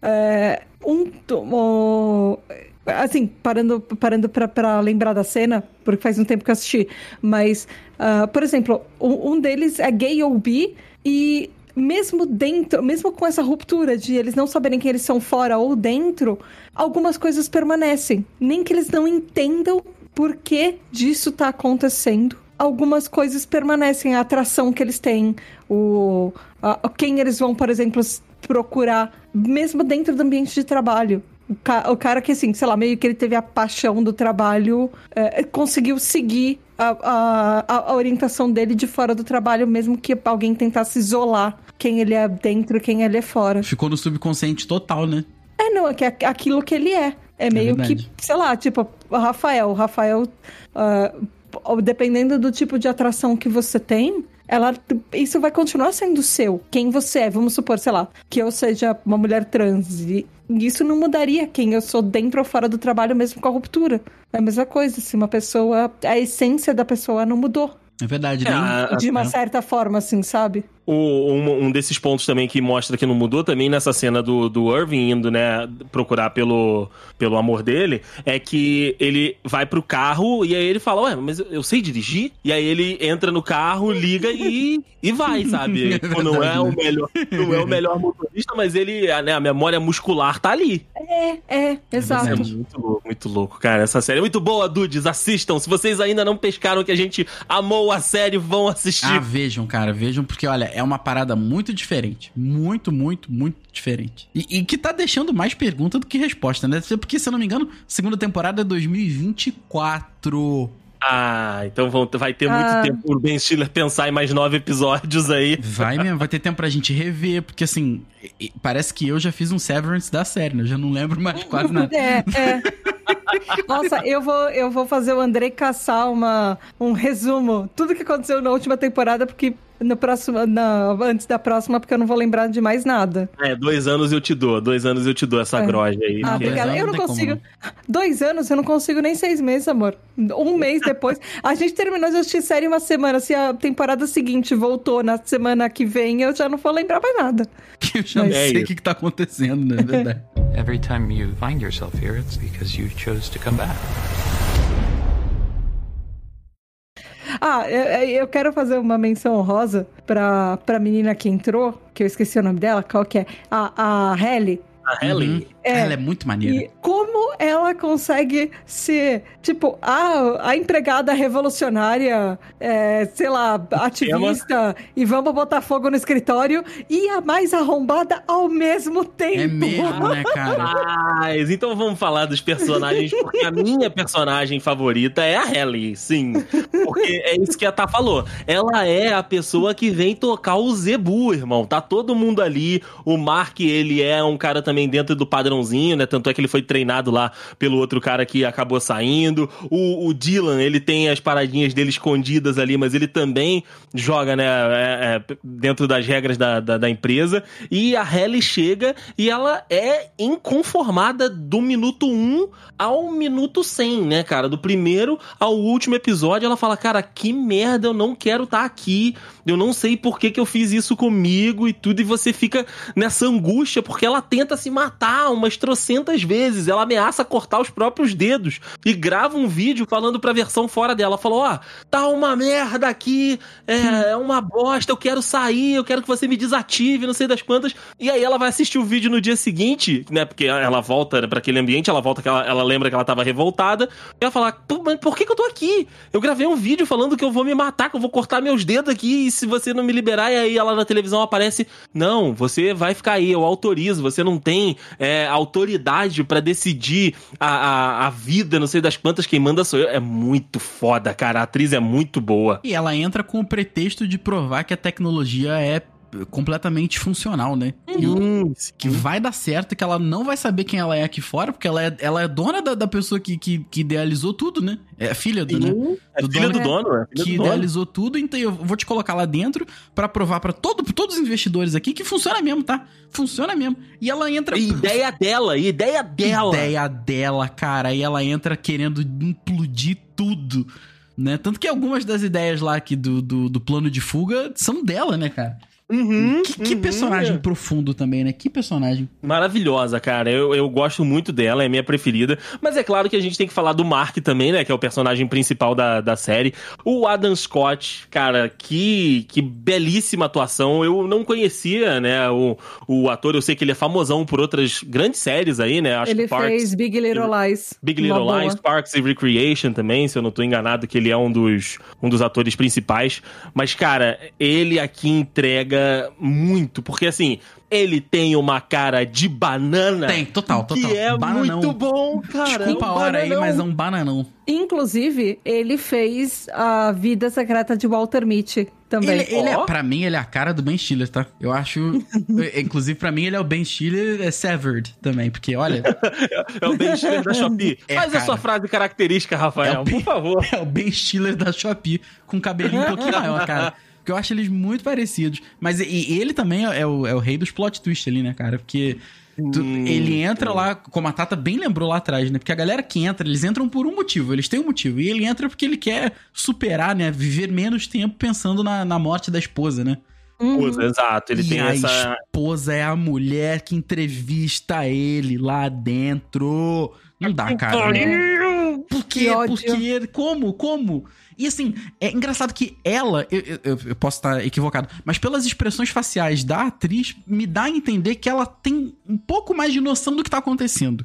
É, um, o- assim, parando, parando pra lembrar da cena, porque faz um tempo que eu assisti, mas, ah, por exemplo, um, um deles é gay ou bi e mesmo dentro, mesmo com essa ruptura de eles não saberem que eles são fora ou dentro, algumas coisas permanecem. Nem que eles não entendam por que disso tá acontecendo. Algumas coisas permanecem, a atração que eles têm, o, a- quem eles vão, por exemplo, procurar, mesmo dentro do ambiente de trabalho. O, ca- o cara que, assim, sei lá, meio que ele teve a paixão do trabalho, é, conseguiu seguir a, a- a- orientação dele de fora do trabalho, mesmo que alguém tentasse isolar quem ele é dentro e quem ele é fora. Ficou no subconsciente total, né? É, não, é que é aquilo que ele é. É meio verdade. que, sei lá, tipo, o Rafael. O Rafael, ah, dependendo do tipo de atração que você tem, ela, isso vai continuar sendo seu. Quem você é. Vamos supor, sei lá, que eu seja uma mulher trans. E isso não mudaria quem eu sou dentro ou fora do trabalho, mesmo com a ruptura. É a mesma coisa. Se uma pessoa. A essência da pessoa não mudou. É verdade, É, nem. a- De uma é. certa forma, assim, sabe? O- um, um desses pontos também que mostra que não mudou também nessa cena do, do Irving indo, né, procurar pelo, pelo amor dele, é que ele vai pro carro e aí ele fala, ué, mas eu, sei dirigir? E aí ele entra no carro, liga e, e vai, sabe? [laughs] É Tipo, não é verdade, o né? melhor, não é o melhor motorista, mas ele, a, né, a memória muscular tá ali. É, é, exato. É muito louco, muito louco, cara. Essa série é muito boa, dudes. Assistam. Se vocês ainda não pescaram que a gente amou a série, vão assistir. Ah, vejam, cara, vejam, porque olha, é uma parada muito diferente. Muito, muito, muito diferente. E, e que tá deixando mais pergunta do que resposta, né? Porque, se eu não me engano, segunda temporada é 2024. Ah, então vão, vai ter muito Ah. tempo pro Ben Stiller pensar em mais nove episódios aí. Vai mesmo, vai ter tempo pra gente rever, porque assim, parece que eu já fiz um Severance da série, né? Eu já não lembro mais quase nada. [laughs] É, é. Nossa, eu vou, eu vou fazer o Andrei caçar uma, um resumo. Tudo que aconteceu na última temporada, porque no próximo, na, antes da próxima, porque eu não vou lembrar de mais nada. É, dois anos eu te dou, dois anos eu te dou essa É. groja aí. Ah, obrigada. não Eu não tem como, consigo. [laughs] Dois anos, eu não consigo nem seis meses, amor. Um [laughs] mês depois. A gente terminou de assistir série uma semana. Se a temporada seguinte voltou na semana que vem, eu já não vou lembrar mais nada. Que [laughs] eu já não É sei o isso. que, que tá acontecendo, né? É verdade. Every time you find yourself here, it's because you chose to come back. Ah, eu, eu quero fazer uma menção honrosa pra, pra menina que entrou, que eu esqueci o nome dela, qual que é? A, a Halle. A Ellie. É. Ela é muito maneira. E como ela consegue ser, tipo, a, a empregada revolucionária, é, sei lá, ativista, e vamos botar fogo no escritório, e a mais arrombada ao mesmo tempo. É mesmo, né, cara? Mas então vamos falar dos personagens, porque a minha personagem favorita é a Ellie, sim. Porque é isso que a Tá falou. Ela é a pessoa que vem tocar o Zebu, irmão. Tá todo mundo ali. O Mark, ele é um cara também dentro do né? Tanto é que ele foi treinado lá pelo outro cara que acabou saindo. O, o Dylan, ele tem as paradinhas dele escondidas ali, mas ele também joga, né? é, é, dentro das regras da, da, da empresa. E a Ellie chega e ela é inconformada do minuto 1 ao minuto 100, né, cara? Do primeiro ao último episódio, ela fala: Cara, que merda, eu não quero estar aqui. Eu não sei por que, que eu fiz isso comigo e tudo. E você fica nessa angústia, porque ela tenta se matar umas trocentas vezes. Ela ameaça cortar os próprios dedos e grava um vídeo falando pra versão fora dela. Falou: Ó, tá uma merda aqui, é, é uma bosta, eu quero sair, eu quero que você me desative, não sei das quantas. E aí ela vai assistir o vídeo no dia seguinte, né? Porque ela volta pra aquele ambiente, ela volta que ela, ela lembra que ela tava revoltada. E ela fala: mas por que, que eu tô aqui? Eu gravei um vídeo falando que eu vou me matar, que eu vou cortar meus dedos aqui, e se você não me liberar, e aí ela na televisão aparece: Não, você vai ficar aí, eu autorizo, você não tem é, autoridade pra decidir a, a, a vida, não sei das quantas, quem manda sou eu. É muito foda, cara. A atriz é muito boa. E ela entra com o pretexto de provar que a tecnologia é completamente funcional, né? E o- Hum, que vai dar certo e que ela não vai saber quem ela é aqui fora, porque ela é, ela é dona da, da pessoa que, que, que idealizou tudo, né? É filha do, né? É Do filha dono, do dono, é filha que do dono. idealizou tudo, então eu vou te colocar lá dentro pra provar pra todo, todos os investidores aqui que funciona mesmo, tá? Funciona mesmo. E ela entra. E ideia dela, ideia dela. Ideia dela, cara. E ela entra querendo implodir tudo. Né? Tanto que algumas das ideias lá aqui do, do, do plano de fuga são dela, né, cara? Uhum, Que, que uhum. personagem profundo também, né? Que personagem. Maravilhosa, cara. Eu, eu gosto muito dela, é minha preferida. Mas é claro que a gente tem que falar do Mark também, né? Que é o personagem principal da, da série. O Adam Scott, cara, que, que belíssima atuação. Eu não conhecia, né? O, o ator, eu sei que ele é famosão por outras grandes séries aí, né? Acho Ele que Parks, fez Big Little Lies. Big Little boa. Lies, Parks and Recreation também, se eu não tô enganado, que ele é um dos, um dos atores principais. Mas, cara, ele aqui entrega muito, porque assim, ele tem uma cara de banana. Tem, total, total. Que é Bananão. muito bom, cara. Desculpa é a um hora aí, bananão. mas é um bananão. Inclusive, ele fez a vida secreta de Walter Mitty também. Ele, ele é, Ó. pra mim, ele é a cara do Ben Stiller, tá? Eu acho. [laughs] inclusive, pra mim, ele é o Ben Stiller é Severed também, porque olha. [laughs] É o Ben Stiller da [laughs] Shopee. É, Faz a sua frase característica, Rafael, É Ben- por favor. É o Ben Stiller da Shopee, com cabelinho um pouquinho maior, cara. Porque eu acho eles muito parecidos. Mas e, ele também é o, é o rei dos plot twist ali, né, cara? Porque tu- Hum, ele entra lá, como a Tata bem lembrou lá atrás, né? Porque a galera que entra, eles entram por um motivo, eles têm um motivo. E ele entra porque ele quer superar, né? Viver menos tempo pensando na, na morte da esposa, né? Uhum. Exato, ele e tem a essa. esposa é a mulher que entrevista ele lá dentro. Não dá, cara. Por quê? Que ódio. Porque. Como? Como? E assim, é engraçado que ela, eu, eu- eu- posso estar equivocado, mas pelas expressões faciais da atriz, me dá a entender que ela tem um pouco mais de noção do que tá acontecendo.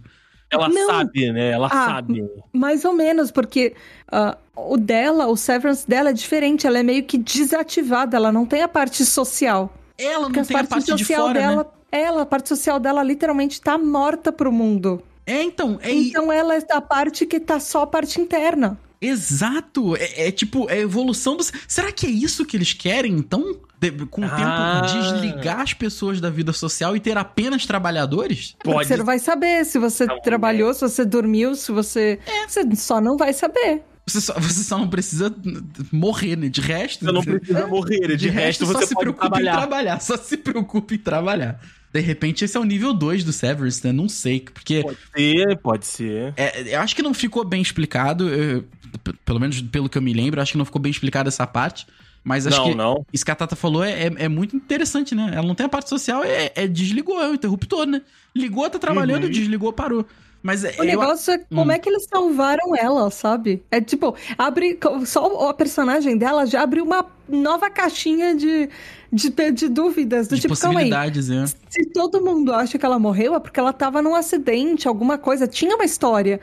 Ela Não. sabe, né? Ela Ah, sabe. Mais ou menos, porque ah, o dela, o severance dela é diferente. Ela é meio que desativada, ela não tem a parte social. Ela Porque não a tem a parte parte de social fora, né? dela. Ela, a parte social dela literalmente tá morta pro mundo. É, então, é Então ela é a parte que tá só a parte interna. exato. É, é tipo, é a evolução do. Será que é isso que eles querem, então? De- com o Ah. tempo, desligar as pessoas da vida social e ter apenas trabalhadores? Pode Você não vai saber se você Não, trabalhou, se você dormiu, se você. É. Você só não vai saber. Você só, você só não precisa morrer, né? De resto. Você não precisa morrer, de, resto, só você se pode preocupe trabalhar. em trabalhar. Só se preocupe em trabalhar. De repente, esse é o nível 2 do Severance, né? Não sei, porque Pode ser, pode ser. é, eu acho que não ficou bem explicado. eu- pelo menos pelo que eu me lembro, eu acho que não ficou bem explicada essa parte. Mas acho não, que não. isso que a Tata falou é, é, é muito interessante, né? Ela não tem a parte social, é, é desligou, é o interruptor, né? Ligou, tá trabalhando, Uhum. desligou, parou. Mas é, O eu- negócio é como Hum. é que eles salvaram ela, sabe? É tipo, abre. Só a personagem dela já abriu uma nova caixinha de, de, de dúvidas. Do de tipo, calma aí. possibilidades, é. Se todo mundo acha que ela morreu, é porque ela tava num acidente, alguma coisa. Tinha uma história.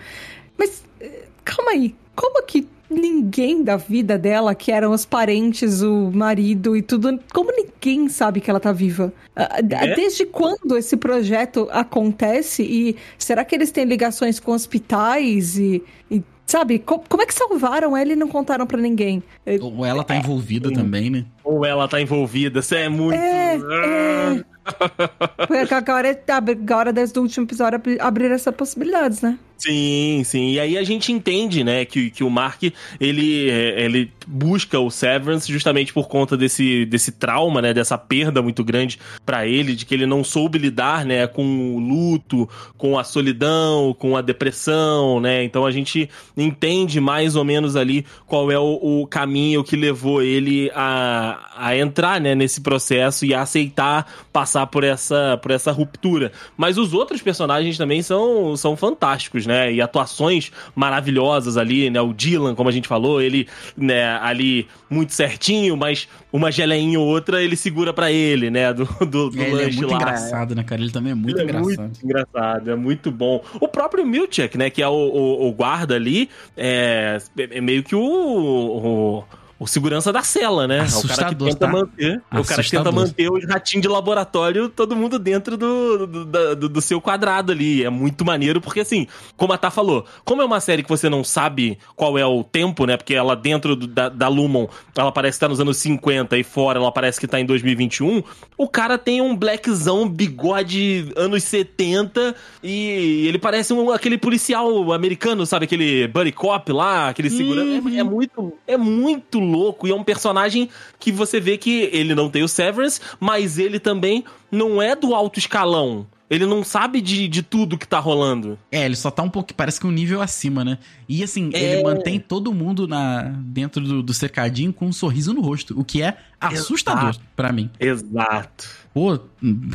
Mas, eh, calma aí. Como que ninguém da vida dela, que eram os parentes, o marido e tudo, como ninguém sabe que ela tá viva? Ah, É? Desde quando esse projeto acontece? E será que eles têm ligações com hospitais? E, e, sabe, co- como é que salvaram ela e não contaram pra ninguém? Ou ela tá envolvida também, né? Ou ela tá envolvida, você é muito. É, é. [laughs] Porque agora, é- agora, desde o último episódio, abri- abriram essas possibilidades, né? Sim, sim. E aí a gente entende, né, que, que o Mark, ele, é, ele busca o Severance justamente por conta desse, desse trauma, né, dessa perda muito grande pra ele, de que ele não soube lidar, né, com o luto, com a solidão, com a depressão, né? Então a gente entende mais ou menos ali qual é o, o caminho que levou ele a, a entrar, né, nesse processo e a aceitar passar por essa, por essa ruptura. Mas os outros personagens também são, são fantásticos, né? E atuações maravilhosas ali, né? O Dylan, como a gente falou, ele, né, ali muito certinho, mas uma geleinha ou outra ele segura pra ele, né? Do, do, do É, ele é lanche muito lá. engraçado, né, cara? Ele também é muito Ele é engraçado. muito engraçado, é muito bom. O próprio Milchek, né, que é o, o, o guarda ali, é, é meio que o, o, o segurança da cela, né? Assustador, o cara que tenta tá? manter, o cara que tenta Assustador. manter os ratinhos de laboratório, todo mundo dentro do, do, do, do seu quadrado ali. É muito maneiro, porque assim, como a Tá falou, como é uma série que você não sabe qual é o tempo, né? Porque ela dentro do- da, da Lumon, ela parece que tá nos anos 50 e fora ela parece que tá em 2021. O cara tem um blackzão, bigode anos 70 e ele parece um, aquele policial americano, sabe? Aquele buddy cop lá, aquele segurança. É, é muito, é muito louco e é um personagem que você vê que ele não tem o Severance, mas ele também não é do alto escalão. Ele não sabe de, de tudo que tá rolando. É, ele só tá um pouco, parece que um nível acima, né? E assim, É. ele mantém todo mundo na dentro do, do cercadinho com um sorriso no rosto, o que é assustador pra mim. Exato. Pô,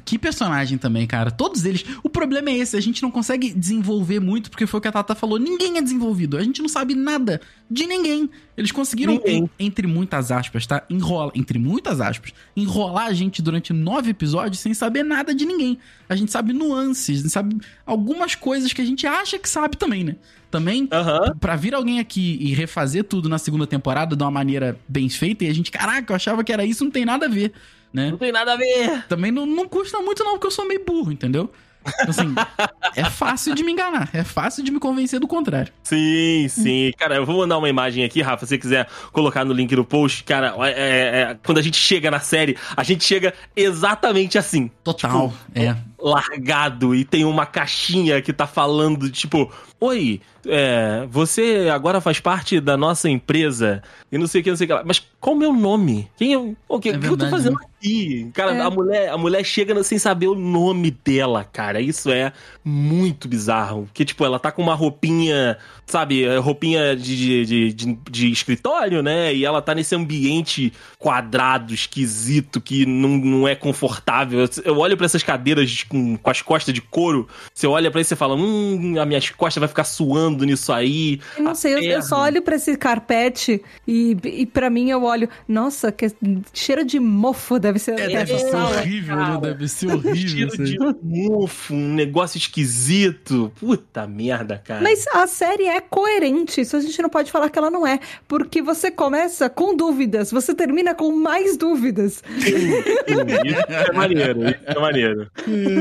que personagem também, cara. Todos eles. O problema é esse, a gente não consegue desenvolver muito, porque foi o que a Tata falou. Ninguém é desenvolvido. A gente não sabe nada de ninguém. Eles conseguiram, Ninguém. en- entre muitas aspas, tá? Enrola, entre muitas aspas, enrolar a gente durante nove episódios sem saber nada de ninguém. A gente sabe nuances, a gente sabe algumas coisas que a gente acha que sabe também, né? Também, Aham. pra vir alguém aqui e refazer tudo na segunda temporada de uma maneira bem feita, e a gente, caraca, eu achava que era isso, não tem nada a ver, né? Não tem nada a ver. Também não, não custa muito, não, porque eu sou meio burro, entendeu? Então, Assim, [laughs] é fácil de me enganar, é fácil de me convencer do contrário. Sim, sim. Cara, eu vou mandar uma imagem aqui, Rafa, se você quiser colocar no link do post. Cara, é- é- é- quando a gente chega na série, a gente chega exatamente assim. Total, é. Largado e tem uma caixinha que tá falando, tipo, oi, é, você agora faz parte da nossa empresa e não sei o que, não sei o que lá. Mas qual o meu nome? Quem eu, o que, É o que eu tô fazendo né? aqui? Cara, É. a, mulher, a mulher chega sem saber o nome dela, cara. Isso é muito bizarro. Porque, tipo, ela tá com uma roupinha, sabe, é, roupinha de, de, de, de escritório, né? E ela tá nesse ambiente quadrado, esquisito, que não, não é confortável. Eu olho pra essas cadeiras com, com as costas de couro, você olha pra isso e você fala, hum, a minha costa vai ficar suando nisso aí. Eu não sei, eu, eu só olho pra esse carpete e, e para mim eu olho, nossa, que cheiro de mofo deve ser. É, deve deve ser sala. horrível, cara. né? Deve ser horrível. [laughs] Cheiro isso aí. de mofo, um negócio esquisito. Puta merda, cara. Mas a série é coerente, isso a gente não pode falar que ela não é. Porque você começa com dúvidas, você termina com mais dúvidas. Isso é maneiro, isso é maneiro. [laughs]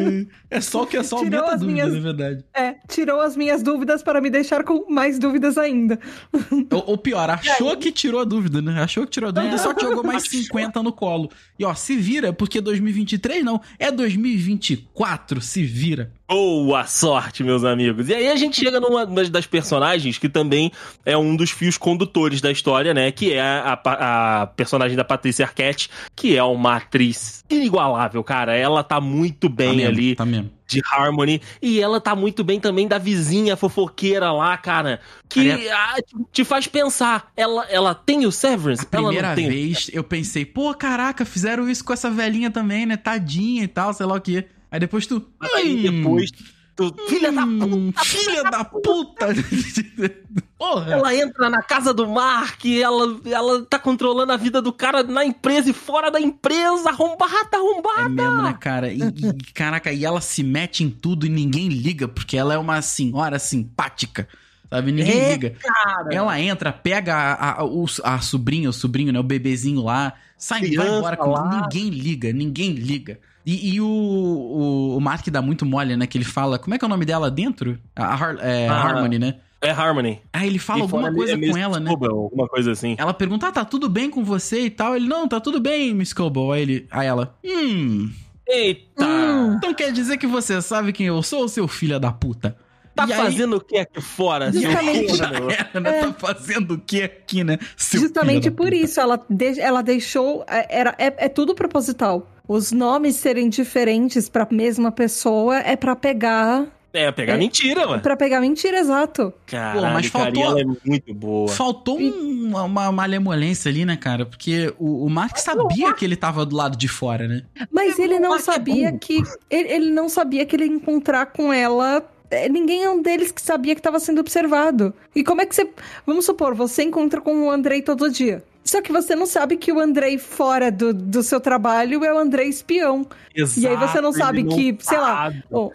É só que é só Tirou as dúvida, minhas- na verdade. É, tirou as minhas dúvidas para me deixar com mais dúvidas ainda. [laughs] Ou, ou pior, achou que tirou a dúvida, né? Achou que tirou a dúvida, só que jogou mais [laughs] 50 no colo. E ó, se vira, porque 2023 não, é 2024, se vira. Boa sorte, meus amigos. E aí a gente chega numa das personagens que também é um dos fios condutores da história, né? Que é a, a, a personagem da Patrícia Arquette, que é uma atriz inigualável, cara. Ela tá muito bem tá mesmo, ali. Tá mesmo. De Harmony. E ela tá muito bem também da vizinha fofoqueira lá, cara. Que ah, te faz pensar. Ela, ela tem o Severance? A primeira vez eu pensei, pô, caraca, fizeram isso com essa velhinha também, né? Tadinha e tal, sei lá o quê. Aí depois tu. Mas aí depois. Tu, filha da Hum, puta! Filha da puta! [laughs] Porra! Ela entra na casa do Mark, ela, ela tá controlando a vida do cara na empresa e fora da empresa, arrombada, arrombada! É mesmo, né, cara? E, e, caraca, e ela se mete em tudo e ninguém liga, porque ela é uma senhora simpática. Sabe? Ninguém É, liga. Cara, Ela entra, pega a, a, o, a sobrinha, o sobrinho, né? O bebezinho lá, sai e vai embora. Com... lá. Ninguém liga, ninguém liga. E, e o, o, o Mark dá muito mole, né? Que ele fala. Como é que é o nome dela dentro? A, Har- é, Ah, Harmony, né? é Harmony. Aí ele fala E alguma fora coisa é Miss com ela, né? Scobell, Alguma coisa assim. Ela pergunta: ah, tá tudo bem com você e tal? Ele, não, tá tudo bem, Miss Coble. Aí, ele, aí ela, hum. Eita! Hum. Então quer dizer que você sabe quem eu sou, seu filho da puta? Tá E aí- fazendo o que aqui fora, seu Justamente. Já corno? era, né? Tá fazendo o que aqui, né? Seu Justamente filho da por puta. isso, ela, de- ela deixou. é- Era, é, é tudo proposital. Os nomes serem diferentes pra mesma pessoa é pra pegar. É, pegar É. mentira, mano. para pegar mentira, exato. Caralho, Pô, mas cara, faltou- e ela é muito boa. Faltou um- uma, uma malemolência ali, né, cara? Porque o, o Mark sabia que ele tava do lado de fora, né? Mas ele não Mark é sabia burro. que. Ele, ele não sabia que ele ia encontrar com ela. é, Ninguém é um deles que sabia que estava sendo observado. E como é que você. Vamos supor, você encontra com o Andrei todo dia. Só que você não sabe que o Andrei fora do, do seu trabalho é o Andrei espião. E aí você não Exato, sabe não que, sei lá,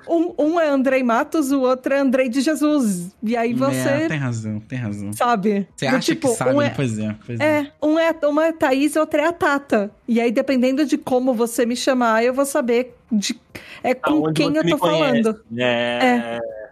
Um, um é Andrei Matos, o outro é Andrei de Jesus. E aí você É, tem razão, tem razão. sabe. Você acha tipo, que sabe, um né? é, Pois é, pois é. é, um é, uma é a Thaís e outra é a Tata. E aí, dependendo de como você me chamar, eu vou saber de, é com Aonde quem eu tô conhece. falando. É. É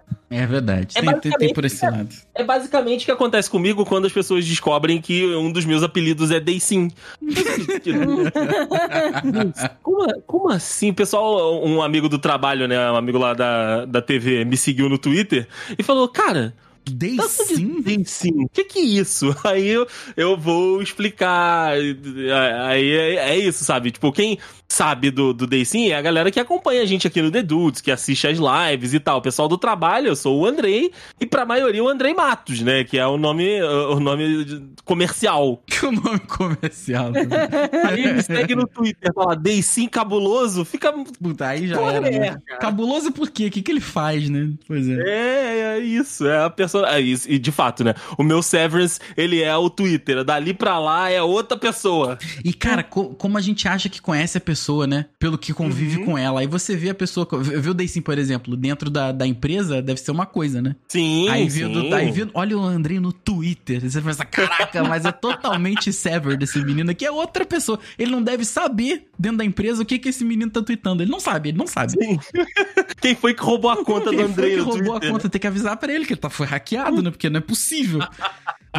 verdade. É tem, tem, tem por esse lado. É basicamente o que acontece comigo quando as pessoas descobrem que um dos meus apelidos é Daysim. [laughs] como, como assim? Pessoal, um amigo do trabalho, né? Um amigo lá da, da TV me seguiu no Twitter e falou: Cara, Dei Tanto de sim. O que que é isso? [laughs] Aí eu, eu vou explicar. Aí é, é isso, sabe? Tipo, quem sabe do, do Daysim é a galera que acompanha a gente aqui no The Dudes, que assiste as lives e tal. O pessoal do trabalho, eu sou o Andrei, e pra maioria o Andrei Matos, né? Que é o nome, o nome comercial. [laughs] Que o nome comercial. né? [laughs] Aí me segue no Twitter, fala Daysim cabuloso, fica. Puta, aí já Porra era, é, né? cara? Cabuloso por quê? O que, que ele faz, né? Pois é. É, é isso, é a pessoa. É isso. E de fato, né? O meu Severance, ele é o Twitter. Dali pra lá é outra pessoa. E, cara, co- como a gente acha que conhece a pessoa, né? Pelo que convive Uhum. com ela. Aí você vê a pessoa. Vê o Daysim, por exemplo, dentro da, da empresa, deve ser uma coisa, né? Sim, aí, sim. vendo, aí vendo, olha o Andrei no Twitter. Você pensa, caraca, mas é totalmente sever desse menino aqui. É outra pessoa. Ele não deve saber dentro da empresa o que, que esse menino tá tweetando. Ele não sabe, ele não sabe. Sim. [laughs] Quem foi que roubou a conta Quem do foi Andrei que no roubou Twitter? a conta? Tem que avisar pra ele que ele tá, foi hackeado, né? Porque não é possível.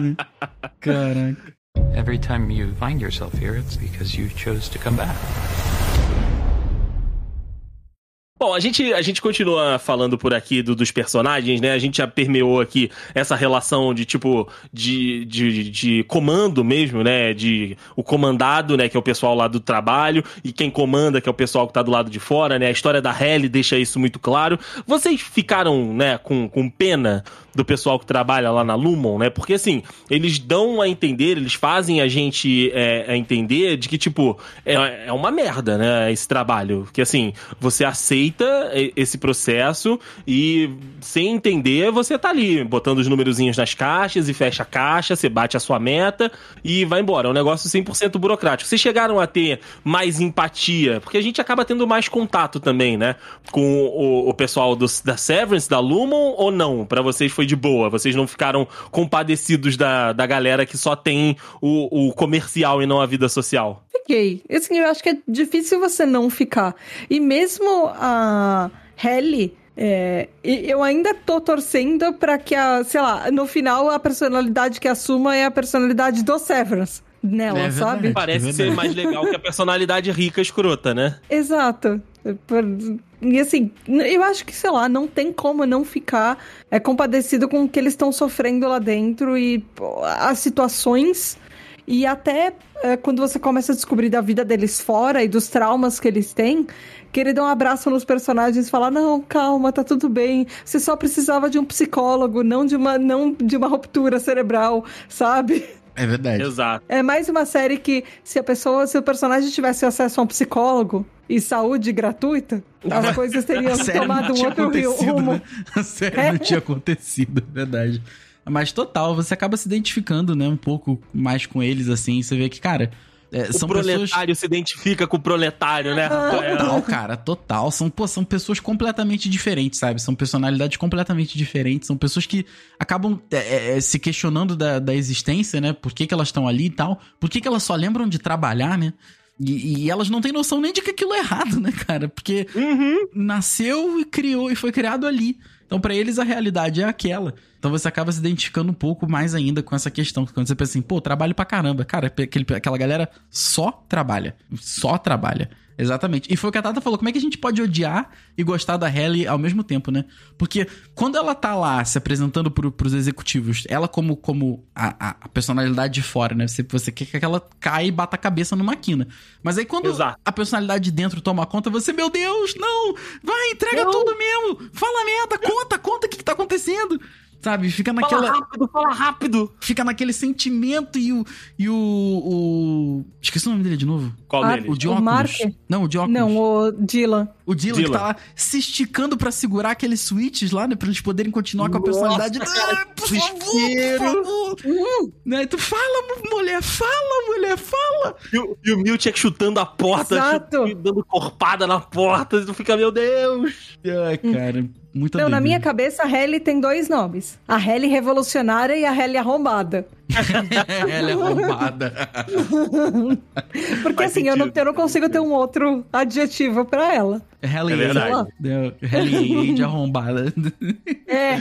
Né? [laughs] Caraca. Every time you find yourself here, it's because you chose to come back. Bom, a gente, a gente continua falando por aqui do- dos personagens, né? A gente já permeou aqui essa relação de tipo de, de, de comando mesmo, né? De o comandado, né? Que é o pessoal lá do trabalho, e quem comanda, que é o pessoal que tá do lado de fora, né? A história da Helly deixa isso muito claro. Vocês ficaram, né, com, com pena do pessoal que trabalha lá na Lumon, né? Porque assim, eles dão a entender, eles fazem a gente é, a entender de que, tipo, é, é uma merda, né? Esse trabalho. Que assim, você aceita esse processo e sem entender, você tá ali, botando os numerozinhos nas caixas e fecha a caixa, você bate a sua meta e vai embora. É um negócio 100% burocrático. Vocês chegaram a ter mais empatia, porque a gente acaba tendo mais contato também, né? Com o, o pessoal do, da Severance, da Lumon, ou não? Pra vocês foi de boa? Vocês não ficaram compadecidos da, da galera que só tem o, o comercial e não a vida social? Fiquei. Assim, eu acho que é difícil você não ficar. E mesmo a Helly, é, eu ainda tô torcendo pra que a, sei lá, no final a personalidade que assuma é a personalidade do Severance nela, É sabe? verdade. Parece É ser mais legal que a personalidade rica escrota, né? Exato. Por- E assim, eu acho que, sei lá, não tem como não ficar é, compadecido com o que eles estão sofrendo lá dentro e pô, as situações. E até é, quando você começa a descobrir da vida deles fora e dos traumas que eles têm, querer dar um abraço nos personagens e falar: não, calma, tá tudo bem. Você só precisava de um psicólogo, não de uma, não de uma ruptura cerebral, sabe? É verdade. Exato. É mais uma série que, se a pessoa, se o personagem tivesse acesso a um psicólogo e saúde gratuita, as coisas teriam tomado não um outro rio- rumo. né? A série É. não tinha acontecido, é verdade. Mas total, você acaba se identificando, né, um pouco mais com eles, assim, você vê que, cara, é, O são pessoas... proletário se identifica com o proletário, né, Rafael? Total, cara, total. São, pô, são pessoas completamente diferentes, sabe? São personalidades completamente diferentes. São pessoas que acabam é, é, se questionando da, da existência, né? Por que, que elas estão ali e tal. Por que, que elas só lembram de trabalhar, né? E, e elas não têm noção nem de que aquilo é errado, né, cara? Porque Uhum. nasceu e criou e foi criado ali. Então, pra eles, a realidade é aquela. Então, você acaba se identificando um pouco mais ainda com essa questão. Quando você pensa assim, pô, trabalho pra caramba. Cara, aquele, aquela galera só trabalha. Só trabalha. Exatamente. E foi o que a Tata falou. Como é que a gente pode odiar e gostar da Halle ao mesmo tempo, né? Porque quando ela tá lá se apresentando pro, pros executivos, ela como, como a, a- personalidade de fora, né? Você, você quer que ela caia e bata a cabeça numa quina. Mas aí quando Exato. a personalidade de dentro toma conta, você, meu Deus, não! Vai, entrega Não. tudo mesmo! Fala merda, conta, conta o que, que tá acontecendo! Sabe? Fica Fala naquela. rápido, fala rápido. Fica naquele sentimento e o. E o. o... Esqueci o nome dele de novo. Qual Ah, deles? O de O óculos. Mark? Não, o de óculos. Não, o Dylan. O Dylan, Dylan. que tá lá se esticando pra segurar aqueles switches lá, né? Pra eles poderem continuar com a personalidade. cara, Ah, por que favor, por desespero. favor. Né? Tu fala, mulher, fala, mulher, fala. E o, e o Miltic chutando a porta, Exato. chutando, dando corpada na porta, e tu fica, meu Deus. Ai, cara, muita Não, na minha cabeça, a Halle tem dois nomes. A Halle revolucionária e a Halle arrombada. Ela é roubada. Porque Faz assim, eu não, eu não consigo ter um outro adjetivo pra ela. Halle É verdade. Halle [laughs] Age arrombada. É.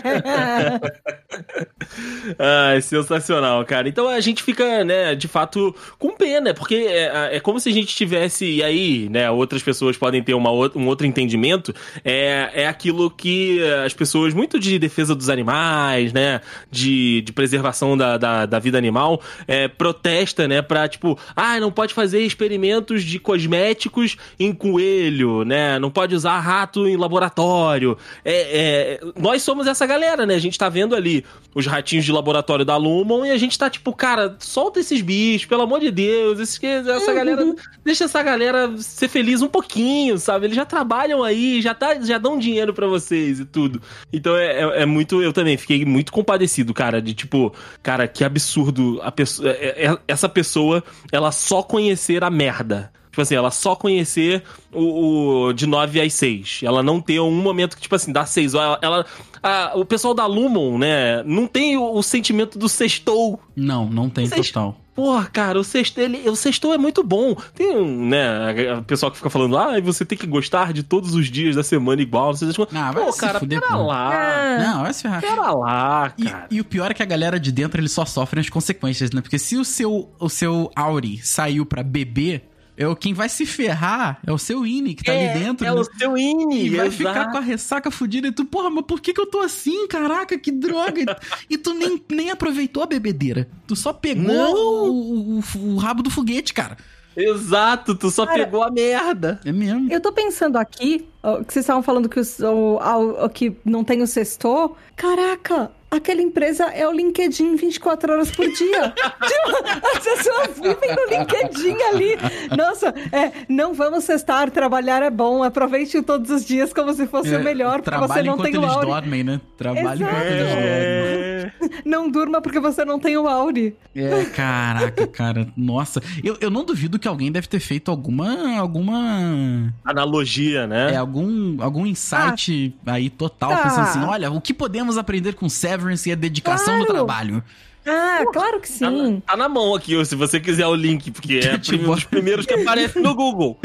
[laughs] Ai, sensacional, cara. Então a gente fica, né, de fato, com pena, porque é, é como se a gente tivesse, e aí, né, outras pessoas podem ter uma, um outro entendimento, é, é aquilo que as pessoas, muito de defesa dos animais, né, de, de preservação da, da, da vida animal, é, protesta, né, pra, tipo, ah, não pode fazer experimentos de cosméticos em coelho, né, não pode usar rato em laboratório. É, é, nós somos essa galera, né, a gente tá vendo ali os ratinhos de laboratório da Lumon e a gente tá tipo, cara, solta esses bichos, pelo amor de Deus, essa galera, deixa essa galera ser feliz um pouquinho, sabe? Eles já trabalham aí, já, tá, já dão dinheiro pra vocês e tudo. Então é, é, é muito, eu também fiquei muito compadecido, cara, de tipo, cara, que absurdo a pessoa, é- é- essa pessoa, ela só conhecer a merda. Tipo assim, ela só conhecer o, o de 9 às 6. Ela não ter um momento que, tipo assim, dá 6 horas. Ela, ela- a- o pessoal da Lumon, né, não tem o, o sentimento do sextou. Não, não tem Vocês- total. Porra, cara, o sextou, ele, o sextou é muito bom. Tem um, né, o pessoal que fica falando, ah, você tem que gostar de todos os dias da semana igual. Não sei se... Ah, vai Pô, se cara, fuder, pera pô. lá. Não, vai se ferrar. Pera lá, E, cara. e o pior é que a galera de dentro eles só sofrem as consequências, né? Porque se o seu, o seu Auri saiu pra beber, é o quem vai se ferrar é o seu Ine que tá ali dentro. É né? o seu INI, E vai exato. ficar com a ressaca fudida e tu, porra, mas por que, que eu tô assim? Caraca, que droga! e tu nem, nem aproveitou a bebedeira. Tu só pegou o, o- o rabo do foguete, cara. Exato, tu só Cara, pegou a merda. É mesmo. Eu tô pensando aqui, que vocês estavam falando que, os- o, o que não tem o sextor. Caraca, aquela empresa é o LinkedIn 24 horas por dia. Tipo, [laughs] [laughs] As pessoas vivem no LinkedIn ali. Nossa, é, não vamos sextar, trabalhar é bom, aproveite todos os dias como se fosse É, o melhor, porque você não tem o eles Auri. dormem, né? Trabalha Exato. enquanto eles dormem. [laughs] Não durma porque você não tem o Auri. É, caraca, cara. Nossa. Eu, eu não duvido que alguém deve ter feito alguma. alguma. Analogia, né? É, algum, algum insight aí total, Tá. pensando assim: olha, o que podemos aprender com Severance e a dedicação no Claro. trabalho? Ah, claro que Tá, sim. tá na mão aqui, se você quiser o link, porque é Tipo- [laughs] um dos primeiros que aparece no Google.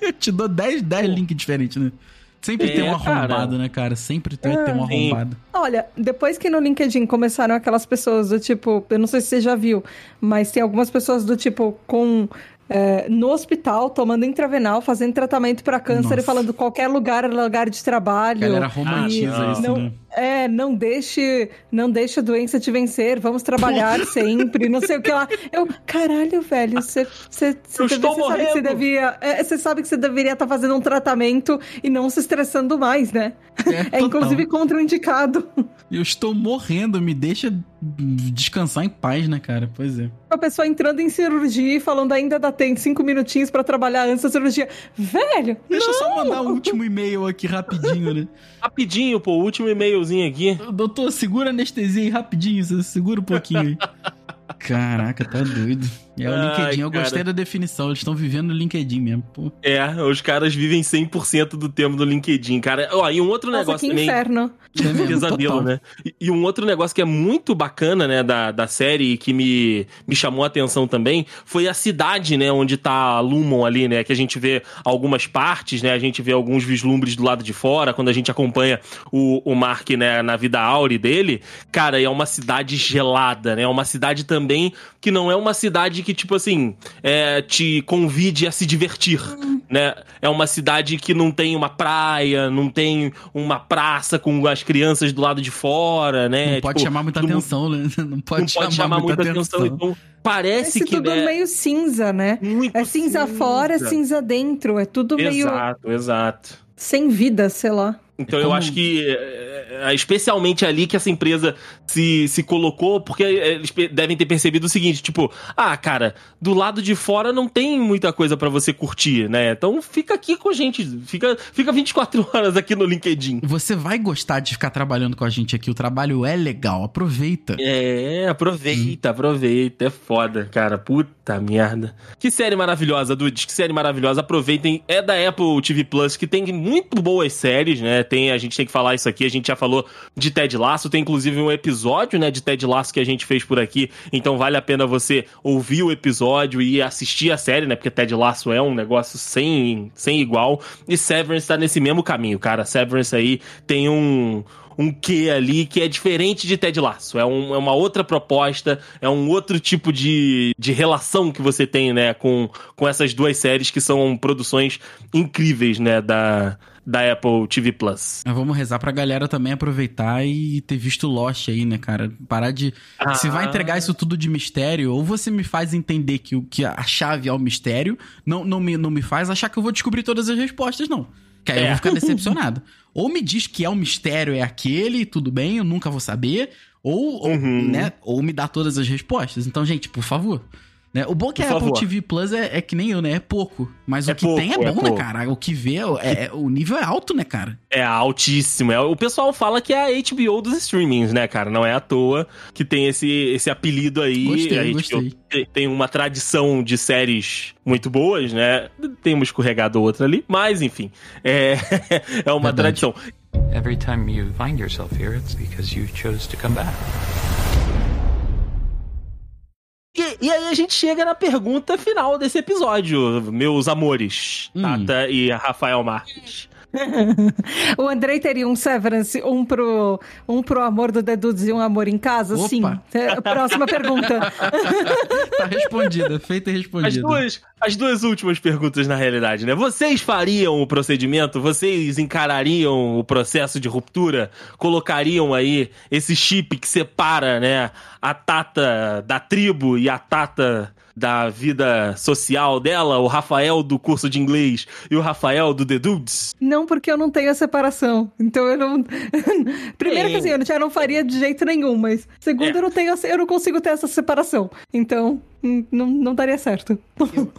Eu [laughs] te dou 10, 10 links diferentes, né? Sempre É, tem um cara. arrombado, né, cara? Sempre tem, tem um Sim. arrombado. Olha, depois que no LinkedIn começaram aquelas pessoas do tipo, eu não sei se você já viu, mas tem algumas pessoas do tipo com é, no hospital, tomando intravenal, fazendo tratamento pra câncer Nossa. e falando qualquer lugar é lugar de trabalho. A galera romantiza Ah, isso, não, né? É, não deixe, não deixe a doença te vencer, vamos trabalhar [laughs] sempre, não sei o que lá. Eu, caralho, velho, você sabe que você devia, é, você sabe que você deveria estar fazendo um tratamento e não se estressando mais, né? É, [laughs] total. inclusive contraindicado. Eu estou morrendo, me deixa descansar em paz, né, cara? Pois é. A pessoa entrando em cirurgia e falando ainda dá tempo, cinco minutinhos pra trabalhar antes da cirurgia. Velho, Deixa eu só mandar um último e-mail aqui rapidinho, né? [laughs] Rapidinho, pô, o último e-mailzinho aqui. Doutor, segura a anestesia aí rapidinho, segura um pouquinho aí. [laughs] Caraca, tá doido. É o Ai, LinkedIn, eu cara. gostei da definição, eles estão vivendo no LinkedIn mesmo. Pô. É, os caras vivem 100% do tempo do LinkedIn, cara. Ó, e um outro nossa, negócio que também. inferno. É mesmo, Pesadelo, né? E, e um outro negócio que é muito bacana, né, da, da série e que me, me chamou a atenção também foi a cidade, né, onde tá a Lumon ali, né, que a gente vê algumas partes, né, a gente vê alguns vislumbres do lado de fora, quando a gente acompanha o, o Mark, né, na vida áurea dele, cara, é uma cidade gelada, né, é uma cidade também que não é uma cidade que, tipo assim, é, te convide a se divertir, né, é uma cidade que não tem uma praia, não tem uma praça com as crianças do lado de fora, né? Não pode Tipo, chamar muita atenção, né? [laughs] Não pode, Não pode chamar muita atenção. Então, parece Esse que tudo né, meio cinza, né? muito É cinza fora, é cinza dentro. É tudo meio Exato, exato. sem vida, sei lá. Então É eu como- acho que é, especialmente ali que essa empresa se, se colocou, porque eles devem ter percebido o seguinte, tipo, ah, cara, do lado de fora não tem muita coisa pra você curtir, né? Então fica aqui com a gente, fica, fica 24 [laughs] horas aqui no LinkedIn. Você vai gostar de ficar trabalhando com a gente aqui, o trabalho é legal, aproveita. É, aproveita, aproveita. É foda, cara. Puta merda. Que série maravilhosa, Dudes. Que série maravilhosa. Aproveitem. É da Apple TV Plus, que tem muito boas séries, né? Tem, a gente tem que falar isso aqui. A gente já falou de Ted Lasso. Tem inclusive um episódio, né, de Ted Lasso que a gente fez por aqui. Então vale a pena você ouvir o episódio e assistir a série, né? Porque Ted Lasso é um negócio sem, sem igual. E Severance tá nesse mesmo caminho, cara. Severance aí tem um um quê ali que é diferente de Ted Lasso. É, um- é uma outra proposta, é um outro tipo de, de relação que você tem, né, com, com essas duas séries que são produções incríveis, né, da, da Apple TV Plus. Vamos rezar pra galera também aproveitar e ter visto Lost aí, né, cara? Parar de. Ah. Se vai entregar isso tudo de mistério, ou você me faz entender que, o, que a chave é o mistério, não, não, me, não me faz achar que eu vou descobrir todas as respostas, não. Que aí eu É. vou ficar [laughs] decepcionado. ou me diz que é o mistério, é aquele, tudo bem, eu nunca vou saber. Ou, ou, Uhum. né, ou me dá todas as respostas. Então, gente, por favor. Né? O bom é que Por a Apple favor. TV Plus é, é que nem eu, né? É pouco. Mas É o que pouco, tem é é bom, né, pouco. cara? O que vê, é, é- o nível é alto, né, cara? É altíssimo. É, o pessoal fala que é a HBO dos streamings, né, cara? Não é à toa que tem esse, esse apelido aí. Gostei, a HBO gostei. te- tem uma tradição de séries muito boas, né? Tem uma escorregada ou outra ali, mas enfim. É, [laughs] é uma Verdade. tradição. Every time you find yourself here, it's because you chose to come back. E, e aí a gente chega na pergunta final desse episódio, meus amores, Hum. Tata e Rafael Marques. [laughs] O Andrei teria um Severance, um pro, um pro amor do Dedudes e um amor em casa? Opa. Sim. É, Próxima pergunta. [laughs] Tá respondida, feita e As respondida. duas, as duas últimas perguntas, na realidade, né? Vocês fariam o procedimento? Vocês encarariam o processo de ruptura? Colocariam aí esse chip que separa, né, a Tata da tribo e a Tata da vida social dela, o Rafael do curso de inglês e o Rafael do The Dudes? Não, porque eu não tenho a separação. Então eu não. [laughs] Primeiro que assim, eu já não faria de jeito nenhum, mas segundo, É. eu não tenho eu não consigo ter essa separação. Então, não, não daria certo.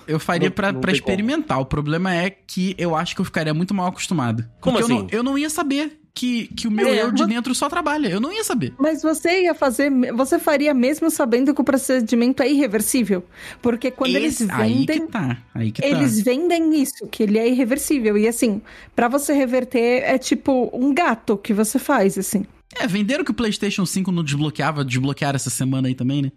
Eu [laughs] faria pra, não pra tem como. experimentar. O problema é que eu acho que eu ficaria muito mal acostumado. Como Porque eu, assim? não, eu não ia saber que, que o meu É, eu de dentro só trabalha. Eu não ia saber. Mas você ia fazer. Você faria mesmo sabendo que o procedimento é irreversível. Porque quando eles Esse- Aí que vendem. tá. Aí que Eles tá. vendem isso, que ele é irreversível. E assim, pra você reverter, é tipo um gato que você faz, assim. É, venderam que o PlayStation 5 não desbloqueava, desbloquearam essa semana aí também, né?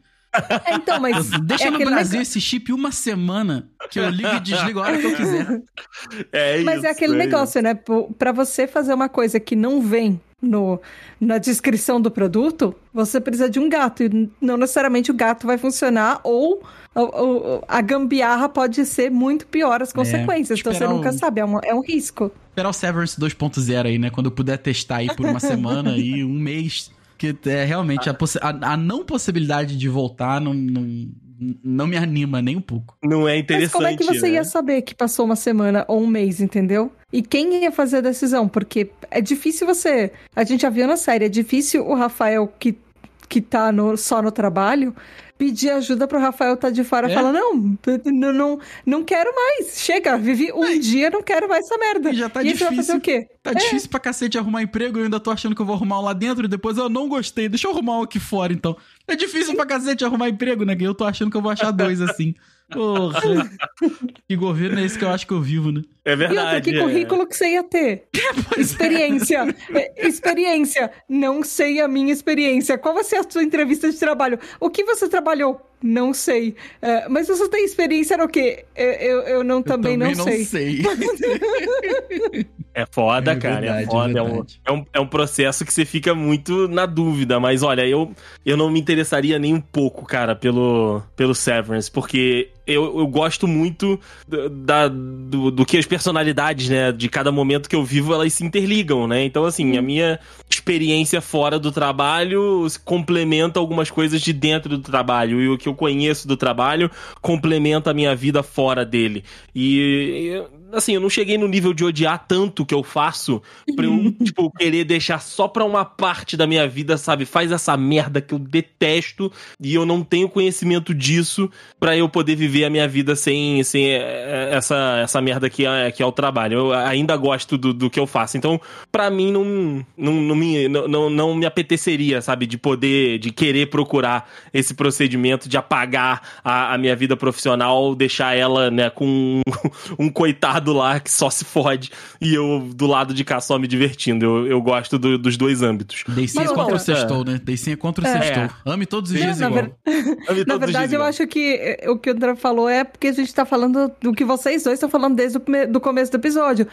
É, então, mas. Deixa é no Brasil neg- esse chip uma semana que eu ligo e desligo a hora que eu quiser. [laughs] É Mas isso, é aquele isso. negócio, né? Pô, Pra você fazer uma coisa que não vem no, na descrição do produto, você precisa de um gato. E não necessariamente o gato vai funcionar, ou, ou- ou a gambiarra pode ser muito pior as consequências. então você nunca o- sabe, é, uma- é um risco. Esperar o Severance 2.0 aí, né? Quando eu puder testar aí por uma semana [laughs] e um mês. Que é realmente a, possi- a, a não possibilidade de voltar não, não, não me anima nem um pouco. Não é Mas interessante. como é que você né? ia saber que passou uma semana ou um mês, entendeu? E quem ia fazer a decisão? Porque é difícil você. A gente já viu na série, é difícil o Rafael que, que tá no, só no trabalho pedir ajuda pro Rafael tá de fora e É? falar: não, não, não, não quero mais. Chega, vivi um dia, não quero mais essa merda. E já tá e aí você vai fazer difícil. o quê? Tá difícil pra cacete arrumar emprego, eu ainda tô achando que eu vou arrumar um lá dentro e depois eu não gostei. Deixa eu arrumar um aqui fora, então. É difícil pra cacete arrumar emprego, né? Que eu tô achando que eu vou achar dois assim. Porra. que governo é esse que eu acho que eu vivo, né? É E outro, verdade. que é. currículo que você ia ter? [laughs] experiência. É, experiência. Não sei a minha experiência. Qual vai ser a sua entrevista de trabalho? O que você trabalhou? Não sei. É, mas você tem experiência no quê? Eu, eu, eu não, Eu também, não, sei. [laughs] É foda, É cara. verdade, é foda. é É, um, é, um, é um processo que você fica muito na dúvida. Mas olha, eu, eu não me interessaria nem um pouco, cara, pelo, pelo Severance, porque eu, eu gosto muito da, do, do que as personalidades, né, de cada momento que eu vivo, elas se interligam, né? Então, assim, a minha experiência fora do trabalho complementa algumas coisas de dentro do trabalho. E o que eu conheço do trabalho complementa a minha vida fora dele. E, assim, eu não cheguei no nível de odiar tanto que eu faço pra eu, [laughs] tipo, querer deixar só pra uma parte da minha vida, sabe? Faz essa merda que eu detesto e eu não tenho conhecimento disso pra eu poder viver a minha vida sem, sem eh, essa, essa merda que é, que é o trabalho. Eu ainda gosto do, do que eu faço. Então, pra mim, não, não, não, me, não, não me apeteceria, sabe? De poder, de querer procurar esse procedimento de apagar a, a minha vida profissional, deixar ela, né, com um, [laughs] um coitado lá que só se fode e eu do lado de cá só me divertindo. Eu, eu gosto do- dos dois âmbitos. Dei sim é contra o sextou, né? Dei sim é contra o É. sextou. Ame todos os Não, dias na igual. ver- [laughs] Ame Na verdade, dias eu igual. acho que eh, o que o André falou é porque a gente tá falando do que vocês dois estão falando desde o come- do começo do episódio.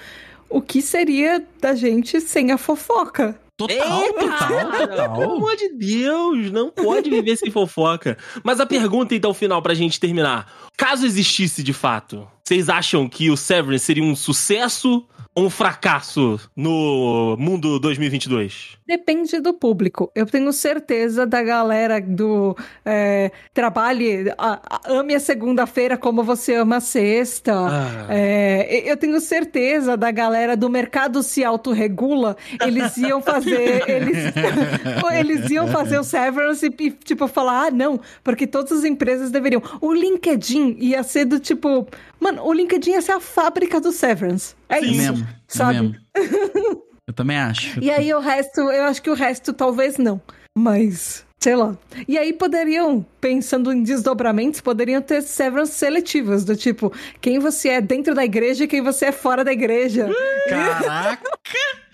O que seria da gente sem a fofoca? Total, Eita, total, cara, Pelo total. amor de Deus, não pode viver sem fofoca. Mas a pergunta, então, final, pra gente terminar. Caso existisse de fato, vocês acham que o Severance seria um sucesso ou um fracasso no mundo 2022? Depende do público. Eu tenho certeza da galera do é, trabalhe, a- a- ame a segunda-feira como você ama a sexta. Ah. É, eu tenho certeza da galera do mercado se autorregula. Eles iam fazer, [laughs] eles, [laughs] eles iam fazer o severance e tipo falar, ah, não, porque todas as empresas deveriam. O LinkedIn ia ser do tipo, mano, o LinkedIn ia ser a fábrica do severance. É Sim. É isso, mesmo, é sabe? mesmo. [laughs] Eu também acho. E aí o resto, eu acho que o resto talvez não. Mas, sei lá. E aí poderiam, pensando em desdobramentos, poderiam ter severance seletivas, do tipo, quem você é dentro da igreja e quem você é fora da igreja. Caraca! [laughs]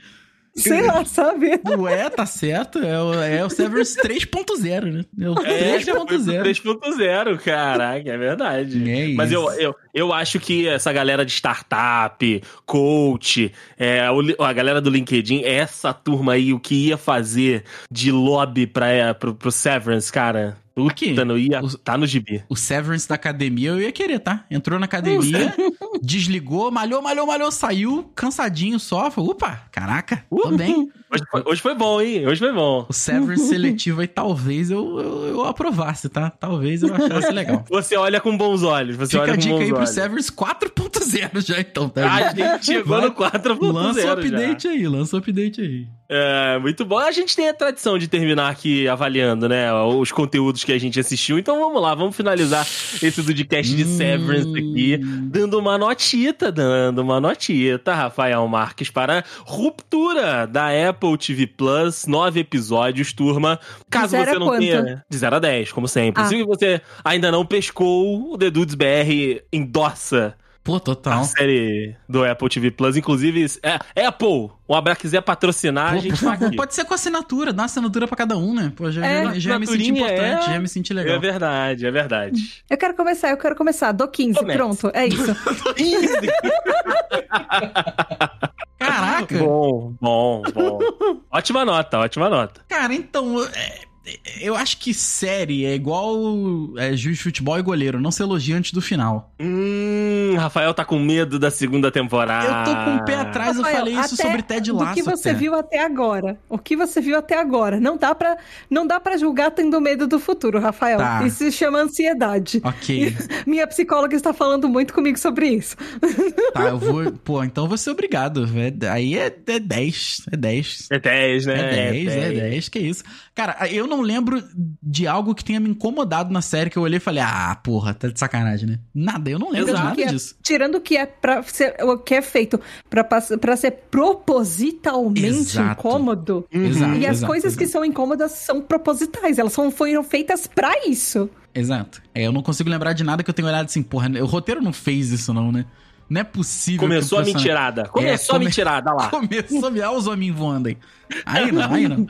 sei lá, sabe? Ué, tá certo. É o, é o Severance 3.0, né? É o É, já foi pro 3.0. 3.0, caraca, é verdade. É Mas eu, eu, eu acho que essa galera de startup, coach, é, o a galera do LinkedIn, essa turma aí, o que ia fazer de lobby pra, é, pro, pro Severance, cara, Aqui, puta, não ia, os- tá no gibi. O Severance da academia eu ia querer, tá? Entrou na academia, [laughs] desligou, malhou, malhou, malhou, saiu, cansadinho só. Falou, opa, caraca, tô bem. [laughs] Hoje foi, hoje foi bom, hein? Hoje foi bom. O Severance [laughs] seletivo aí talvez eu, eu, eu aprovasse, tá? Talvez eu achasse [laughs] legal. Você olha com bons olhos, você Fica olha a com dica bons aí pro olhos. Severance 4.0 já, então, tá? A gente chegou Vai- no 4.0 Lança o já. update aí, lança o update aí. É, muito bom. A gente tem a tradição de terminar aqui avaliando, né, os conteúdos que a gente assistiu. Então vamos lá, vamos finalizar esse podcast de Hum. Severance aqui, dando uma notita, dando uma notita, Rafael Marques, para Ruptura da Apple TV Plus, nove episódios, turma. Caso você não quanto? tenha. De 0 a 10, como sempre. Ah. Se você ainda não pescou, o The Dudes BR endossa Pô, a total. série do Apple TV Plus. Inclusive, é, Apple, o Abra quiser patrocinar, Pô, a gente tá aqui. pode ser com assinatura, dá assinatura pra cada um, né? Pô, já, É, já, já me senti importante, é. já me senti É legal. verdade, é verdade. Eu quero começar, eu quero começar. Dou 15, Comece. pronto, é isso. [laughs] Caraca! Bom, bom, bom. ótima nota, ótima nota. Cara, então. é- eu acho que série é igual é, juiz de futebol e goleiro. Não se elogia antes do final. Hum, Rafael tá com medo da segunda temporada. Eu tô com o pé atrás, eu Rafael, falei isso sobre Ted Lasso. Do que você até. viu até agora. O que você viu até agora. Não dá pra, não dá pra julgar tendo medo do futuro, Rafael. Tá. Isso se chama ansiedade. Ok, [laughs] Minha psicóloga está falando muito comigo sobre isso. tá, eu vou. Pô, então eu vou ser obrigado. É- aí é, é 10. É 10. É 10, né? É 10, é 10, que isso. Cara, eu não lembro de algo que tenha me incomodado na série que eu olhei e falei, ah, porra, tá de sacanagem, né? Nada, eu não lembro de Exato. nada Que disso. tirando o que é para ser, o que é feito pra ser propositalmente Exato. incômodo. Exato. E as exato, coisas que são incômodas são propositais, elas são, foram feitas pra isso. Exato. É, eu não consigo lembrar de nada que eu tenha olhado assim, porra, o roteiro não fez isso, não, né? Não é possível. que Começou a personagem- mentirada. Começou É, a come- mentirada lá. [laughs] Começou a ver os hominhos voando aí. Aí não, aí não.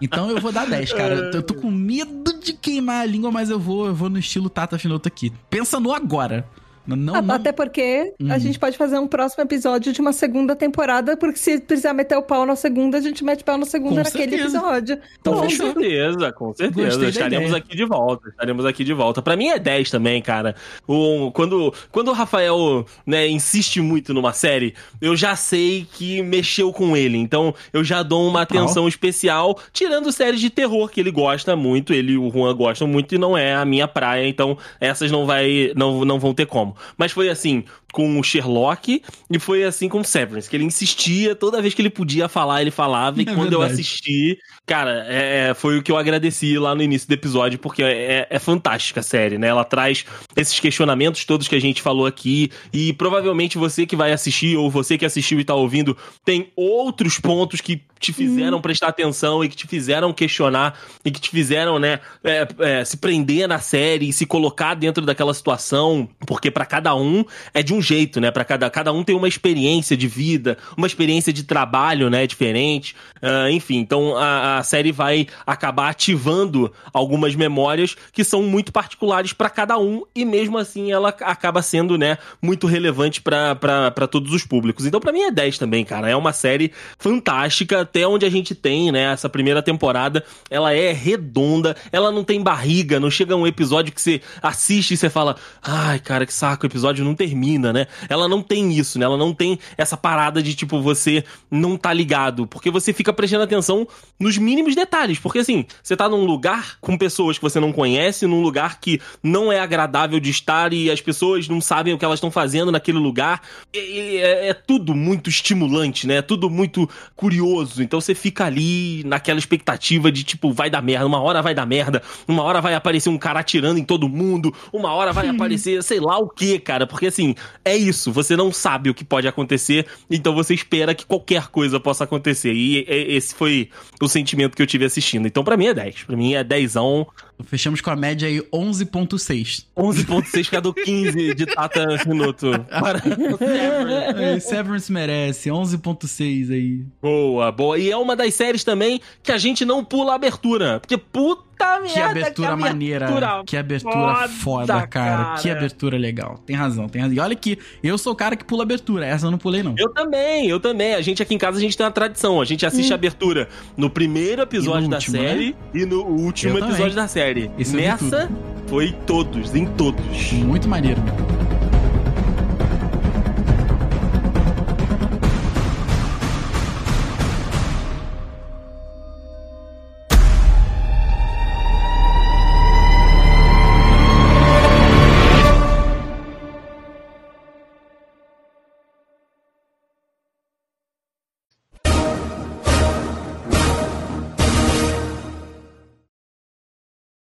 Então eu vou dar 10, cara. Eu tô- Eu tô com medo de queimar a língua, mas eu vou, eu vou no estilo Tata Finoto aqui. Pensa no agora. Não, não, Ah, não- Até porque a Hum. gente pode fazer um próximo episódio de uma segunda temporada, porque se precisar meter o pau na segunda, a gente mete pau na segunda Com naquele certeza. episódio. Então com fechou. certeza, com certeza. Gostei Estaremos ideia. aqui de volta. Estaremos aqui de volta. Pra mim é 10 também, cara. O, quando, quando o Rafael né, insiste muito numa série, eu já sei que mexeu com ele. Então eu já dou uma atenção especial, tirando séries de terror que ele gosta muito, ele e o Juan gostam muito e não é a minha praia. Então essas não, vai, não, não vão ter como. Mas foi assim com o Sherlock e foi assim com o Severance, que ele insistia, toda vez que ele podia falar, ele falava. E É quando eu verdade. assisti, cara, é, foi o que eu agradeci lá no início do episódio, porque é, é fantástica a série, né? Ela traz esses questionamentos todos que a gente falou aqui, e provavelmente você que vai assistir, ou você que assistiu e tá ouvindo, tem outros pontos que te fizeram prestar atenção e que te fizeram questionar e que te fizeram, né, é, é, se prender na série e se colocar dentro daquela situação, porque pra cada um é de um jeito, né? Para cada cada um tem uma experiência de vida, uma experiência de trabalho, né, diferente. Ah, enfim, então a, a série vai acabar ativando algumas memórias que são muito particulares pra cada um e mesmo assim ela acaba sendo, né, muito relevante pra todos os públicos. Então pra mim é 10 também, cara. É uma série fantástica até onde a gente tem, né, essa primeira temporada, ela é redonda, ela não tem barriga, não chega um episódio que você assiste e você fala: "Ai, cara, que saco, o episódio não termina", né? Ela não tem isso, né? Ela não tem essa parada de tipo você não tá ligado, porque você fica prestando atenção nos mínimos detalhes, porque assim, você tá num lugar com pessoas que você não conhece, num lugar que não é agradável de estar e as pessoas não sabem o que elas estão fazendo naquele lugar. E- e é, é tudo muito estimulante, né? É tudo muito curioso. Então você fica ali naquela expectativa de tipo, vai dar merda, uma hora vai dar merda, uma hora vai aparecer um cara atirando em todo mundo, uma hora vai aparecer sei lá o que, cara, porque assim, é isso, você não sabe o que pode acontecer, então você espera que qualquer coisa possa acontecer. E esse foi o sentimento que eu tive assistindo. Então pra mim é 10, pra mim é 10, Fechamos com a média aí 11.6. 11.6 cada 15 de Tata Minuto. Para- É, Severance merece, 11.6 aí. Boa, boa. E é uma das séries também que a gente não pula a abertura. Porque puta merda. Que abertura maneira. Que abertura foda, cara. Que abertura legal. Tem razão, tem razão. E olha que eu sou o cara que pula abertura. Essa eu não pulei, não. Eu também, eu também. A gente aqui em casa, a gente tem uma tradição. A gente assiste a abertura no primeiro episódio no da último, série e no último Eu também. episódio da série. Eu vi Nessa, foi todos, em todos. Muito maneiro.